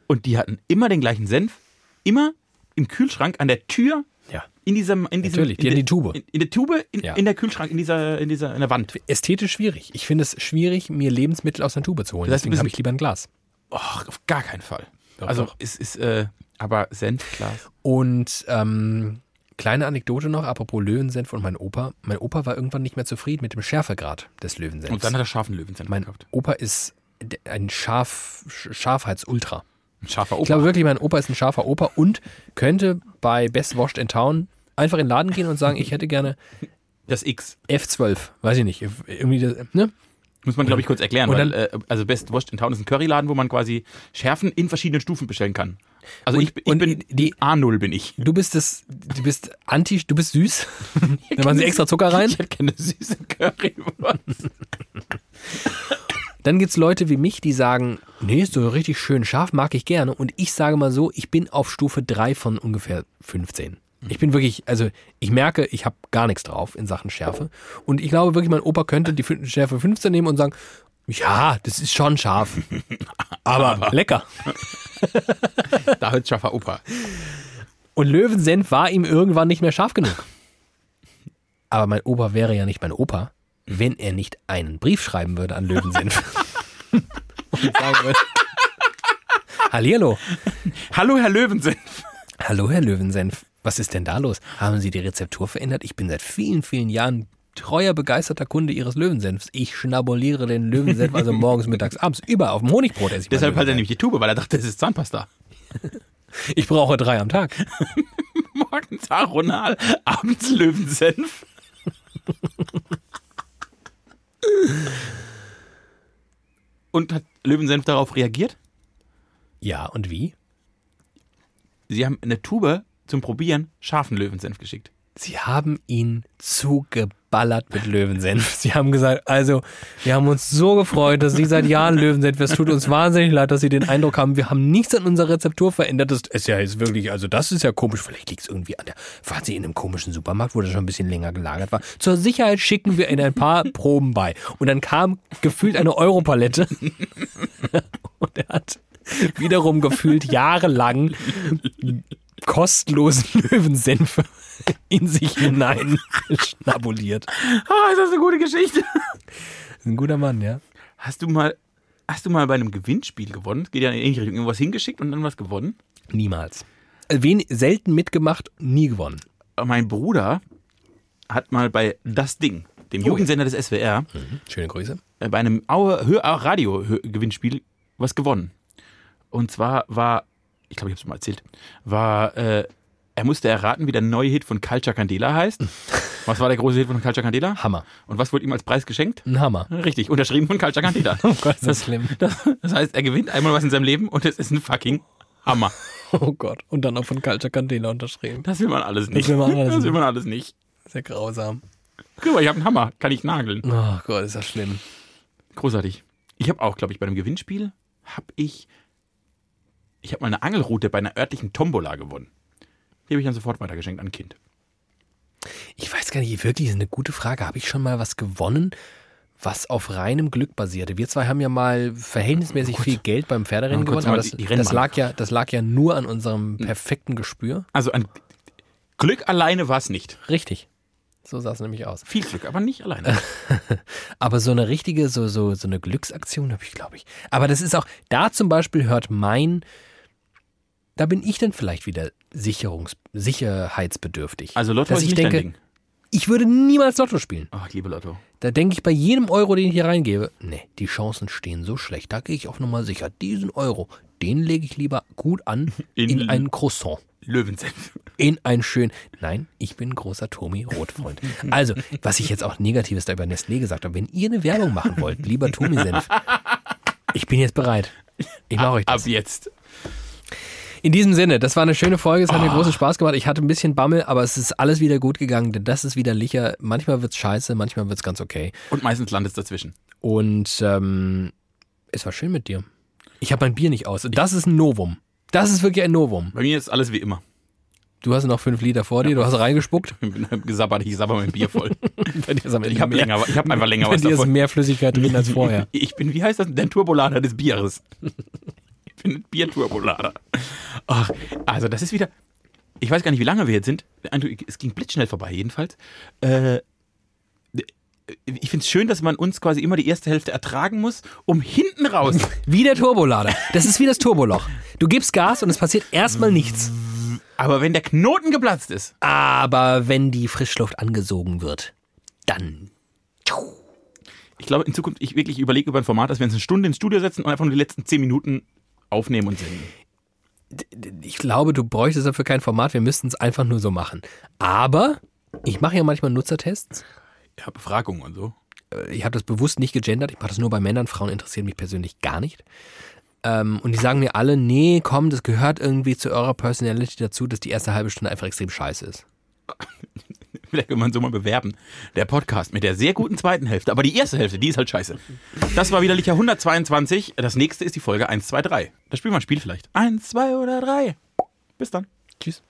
Und die hatten immer den gleichen Senf. Immer im Kühlschrank an der Tür. Ja. In diesem, in diesem, Natürlich, die in hatten der- die Tube. In, in der Tube, in, Ja. in der Kühlschrank, in dieser, in dieser, in der Wand. Ästhetisch schwierig. Ich finde es schwierig, mir Lebensmittel aus der Tube zu holen. Das heißt, Deswegen habe ich lieber ein Glas. Och, auf gar keinen Fall. Doch, also doch. es ist, äh, aber Senfglas. Und ähm, kleine Anekdote noch, apropos Löwensenf und mein Opa. Mein Opa war irgendwann nicht mehr zufrieden mit dem Schärfegrad des Löwensenfs. Und dann hat er scharfen Löwensenf mein gekauft. Opa ist ein Scharf, Sch- Scharfheitsultra. Ein scharfer Ich Opa. glaube wirklich, mein Opa ist ein scharfer Opa und könnte bei Best Washed in Town einfach in den Laden gehen und sagen, ich hätte gerne das X. F12. Weiß ich nicht. Irgendwie das, ne? Muss man, glaube ich, kurz erklären. Und weil, dann- äh, also Best Washed in Town ist ein Curryladen, wo man quasi Schärfen in verschiedenen Stufen bestellen kann. Also Und- ich, ich bin die- A0 bin ich. Du bist das, du bist anti, du bist süß. da machen sie extra Zucker rein. Ich hätte gerne süße Currywurst. Dann gibt's Leute wie mich, die sagen, nee, ist so richtig schön scharf, mag ich gerne. Und ich sage mal so, ich bin auf Stufe 3 von ungefähr 15. Ich bin wirklich, also ich merke, ich habe gar nichts drauf in Sachen Schärfe. Und ich glaube wirklich, mein Opa könnte die Schärfe 15 nehmen und sagen, ja, das ist schon scharf. Aber lecker. Da hört scharfer Opa. Und Löwensenf war ihm irgendwann nicht mehr scharf genug. Aber mein Opa wäre ja nicht mein Opa, wenn er nicht einen Brief schreiben würde an Löwensenf. und sagen würde, Hallihallo. Hallo, Herr Löwensenf. Hallo, Herr Löwensenf. Was ist denn da los? Haben Sie die Rezeptur verändert? Ich bin seit vielen, vielen Jahren treuer, begeisterter Kunde Ihres Löwensenfs. Ich schnabuliere den Löwensenf also morgens, mittags, abends. Überall auf dem Honigbrot esse ich Deshalb hat er nämlich die Tube, weil er dachte, das ist Zahnpasta. Ich brauche drei am Tag. Morgens Aronal, abends Löwensenf. Und hat Löwensenf darauf reagiert? Ja, und wie? Sie haben eine Tube zum Probieren scharfen Löwensenf geschickt. Sie haben ihn zugeballert mit Löwensenf. Sie haben gesagt, also, wir haben uns so gefreut, dass Sie seit Jahren Löwensenf. Es tut uns wahnsinnig leid, dass Sie den Eindruck haben, wir haben nichts an unserer Rezeptur verändert. Das ist ja jetzt wirklich, also das ist ja komisch. Vielleicht liegt es irgendwie an der, waren Sie in einem komischen Supermarkt, wo das schon ein bisschen länger gelagert war. Zur Sicherheit schicken wir Ihnen ein paar Proben bei. Und dann kam gefühlt eine Europalette. Und er hat wiederum gefühlt jahrelang kostenlosen Löwensenf in sich hinein schnabuliert. Ah, ist das eine gute Geschichte. Ein guter Mann, ja. Hast du mal, hast du mal bei einem Gewinnspiel gewonnen? Es geht ja in ähnliche Richtung. Irgendwas hingeschickt und dann was gewonnen? Niemals. Wen, selten mitgemacht, nie gewonnen. Mein Bruder hat mal bei Das Ding, dem Oh ja. Jugendsender des SWR, Mhm. Schöne Grüße. äh, bei einem Aue Radio-Gewinnspiel was gewonnen. Und zwar war, ich glaube, ich habe es mal erzählt, war, äh, er musste erraten, wie der neue Hit von Culture Candela heißt. Was war der große Hit von Culture Candela? Hammer. Und was wurde ihm als Preis geschenkt? Ein Hammer. Richtig, unterschrieben von Culture Candela. Oh Gott, ist das schlimm. Das, das heißt, er gewinnt einmal was in seinem Leben und es ist ein fucking Hammer. Oh Gott. Und dann auch von Culture Candela unterschrieben. Das will man alles nicht. will man alles das will nicht. man alles nicht. Sehr grausam. Guck mal, ich habe einen Hammer, kann ich nageln. Oh Gott, ist das schlimm. Großartig. Ich habe auch, glaube ich, bei einem Gewinnspiel habe ich ich habe mal eine Angelroute bei einer örtlichen Tombola gewonnen. Die habe ich dann sofort weitergeschenkt an ein Kind. Ich weiß gar nicht, wirklich, ist eine gute Frage. Habe ich schon mal was gewonnen, was auf reinem Glück basierte? Wir zwei haben ja mal verhältnismäßig viel Geld beim Pferderennen Ja, gewonnen, aber das, das, lag ja, das lag ja nur an unserem perfekten Gespür. Also an Glück alleine war es nicht. Richtig. So sah es nämlich aus. Viel Glück, aber nicht alleine. Aber so eine richtige, so, so, so eine Glücksaktion habe ich, glaube ich. Aber das ist auch, da zum Beispiel hört mein, da bin ich dann vielleicht wieder Sicherungs, sicherheitsbedürftig. Also Lotto Dass ist ich nicht denke, ich würde niemals Lotto spielen. Ach, liebe Lotto. Da denke ich bei jedem Euro, den ich hier reingebe, nee, die Chancen stehen so schlecht. Da gehe ich auf Nummer sicher. Diesen Euro, den lege ich lieber gut an In- in, einen Croissant. Löwensenf. In ein schön. Nein, ich bin ein großer Tommy Rotfreund. Also, was ich jetzt auch Negatives da über Nestlé gesagt habe, wenn ihr eine Werbung machen wollt, lieber Tommy Senf, ich bin jetzt bereit. Ich mache euch das. Ab jetzt. In diesem Sinne, das war eine schöne Folge, es hat mir Ah. großen Spaß gemacht. Ich hatte ein bisschen Bammel, aber es ist alles wieder gut gegangen, denn das ist wieder Licher. Manchmal wird's scheiße, manchmal wird's ganz okay. Und meistens landet es dazwischen. Und ähm, es war schön mit dir. Ich habe mein Bier nicht aus. Das ist ein Novum. Das ist wirklich ein Novum. Bei mir ist alles wie immer. Du hast noch fünf Liter vor dir, du hast reingespuckt. Gesabbert, ich sabber mein Bier voll. Ist Ich habe mehr- länger, ich habe einfach länger Bei was dir ist davon. mehr Flüssigkeit drin als vorher. Ich bin, wie heißt das? Der Turbolader des Bieres. Bierturbolader. Ach, also das ist wieder. Ich weiß gar nicht, wie lange wir jetzt sind. Es ging blitzschnell vorbei, jedenfalls. Äh, ich finde es schön, dass man uns quasi immer die erste Hälfte ertragen muss, um hinten raus. Wie der Turbolader. Das ist wie das Turboloch. Du gibst Gas und es passiert erstmal nichts. Aber wenn der Knoten geplatzt ist, Aber wenn die Frischluft angesogen wird, dann. ich glaube in Zukunft, ich wirklich überlege über ein Format, dass wir uns eine Stunde ins Studio setzen und einfach nur die letzten zehn Minuten aufnehmen und senden. Ich glaube, du bräuchtest dafür kein Format, wir müssten es einfach nur so machen. Aber ich mache ja manchmal Nutzertests. Ja, Befragungen und so. ich habe das bewusst nicht gegendert, ich mache das nur bei Männern, Frauen interessieren mich persönlich gar nicht. Ähm, und die sagen mir alle, nee, komm, das gehört irgendwie zu eurer Personality dazu, dass die erste halbe Stunde einfach extrem scheiße ist. Vielleicht kann man so mal bewerben. Der Podcast mit der sehr guten zweiten Hälfte. Aber die erste Hälfte, die ist halt scheiße. Das war widerlicher 122. Das nächste ist die Folge 1, 2, 3. Da spielen wir ein Spiel vielleicht. 1, 2 oder 3. Bis dann. Tschüss.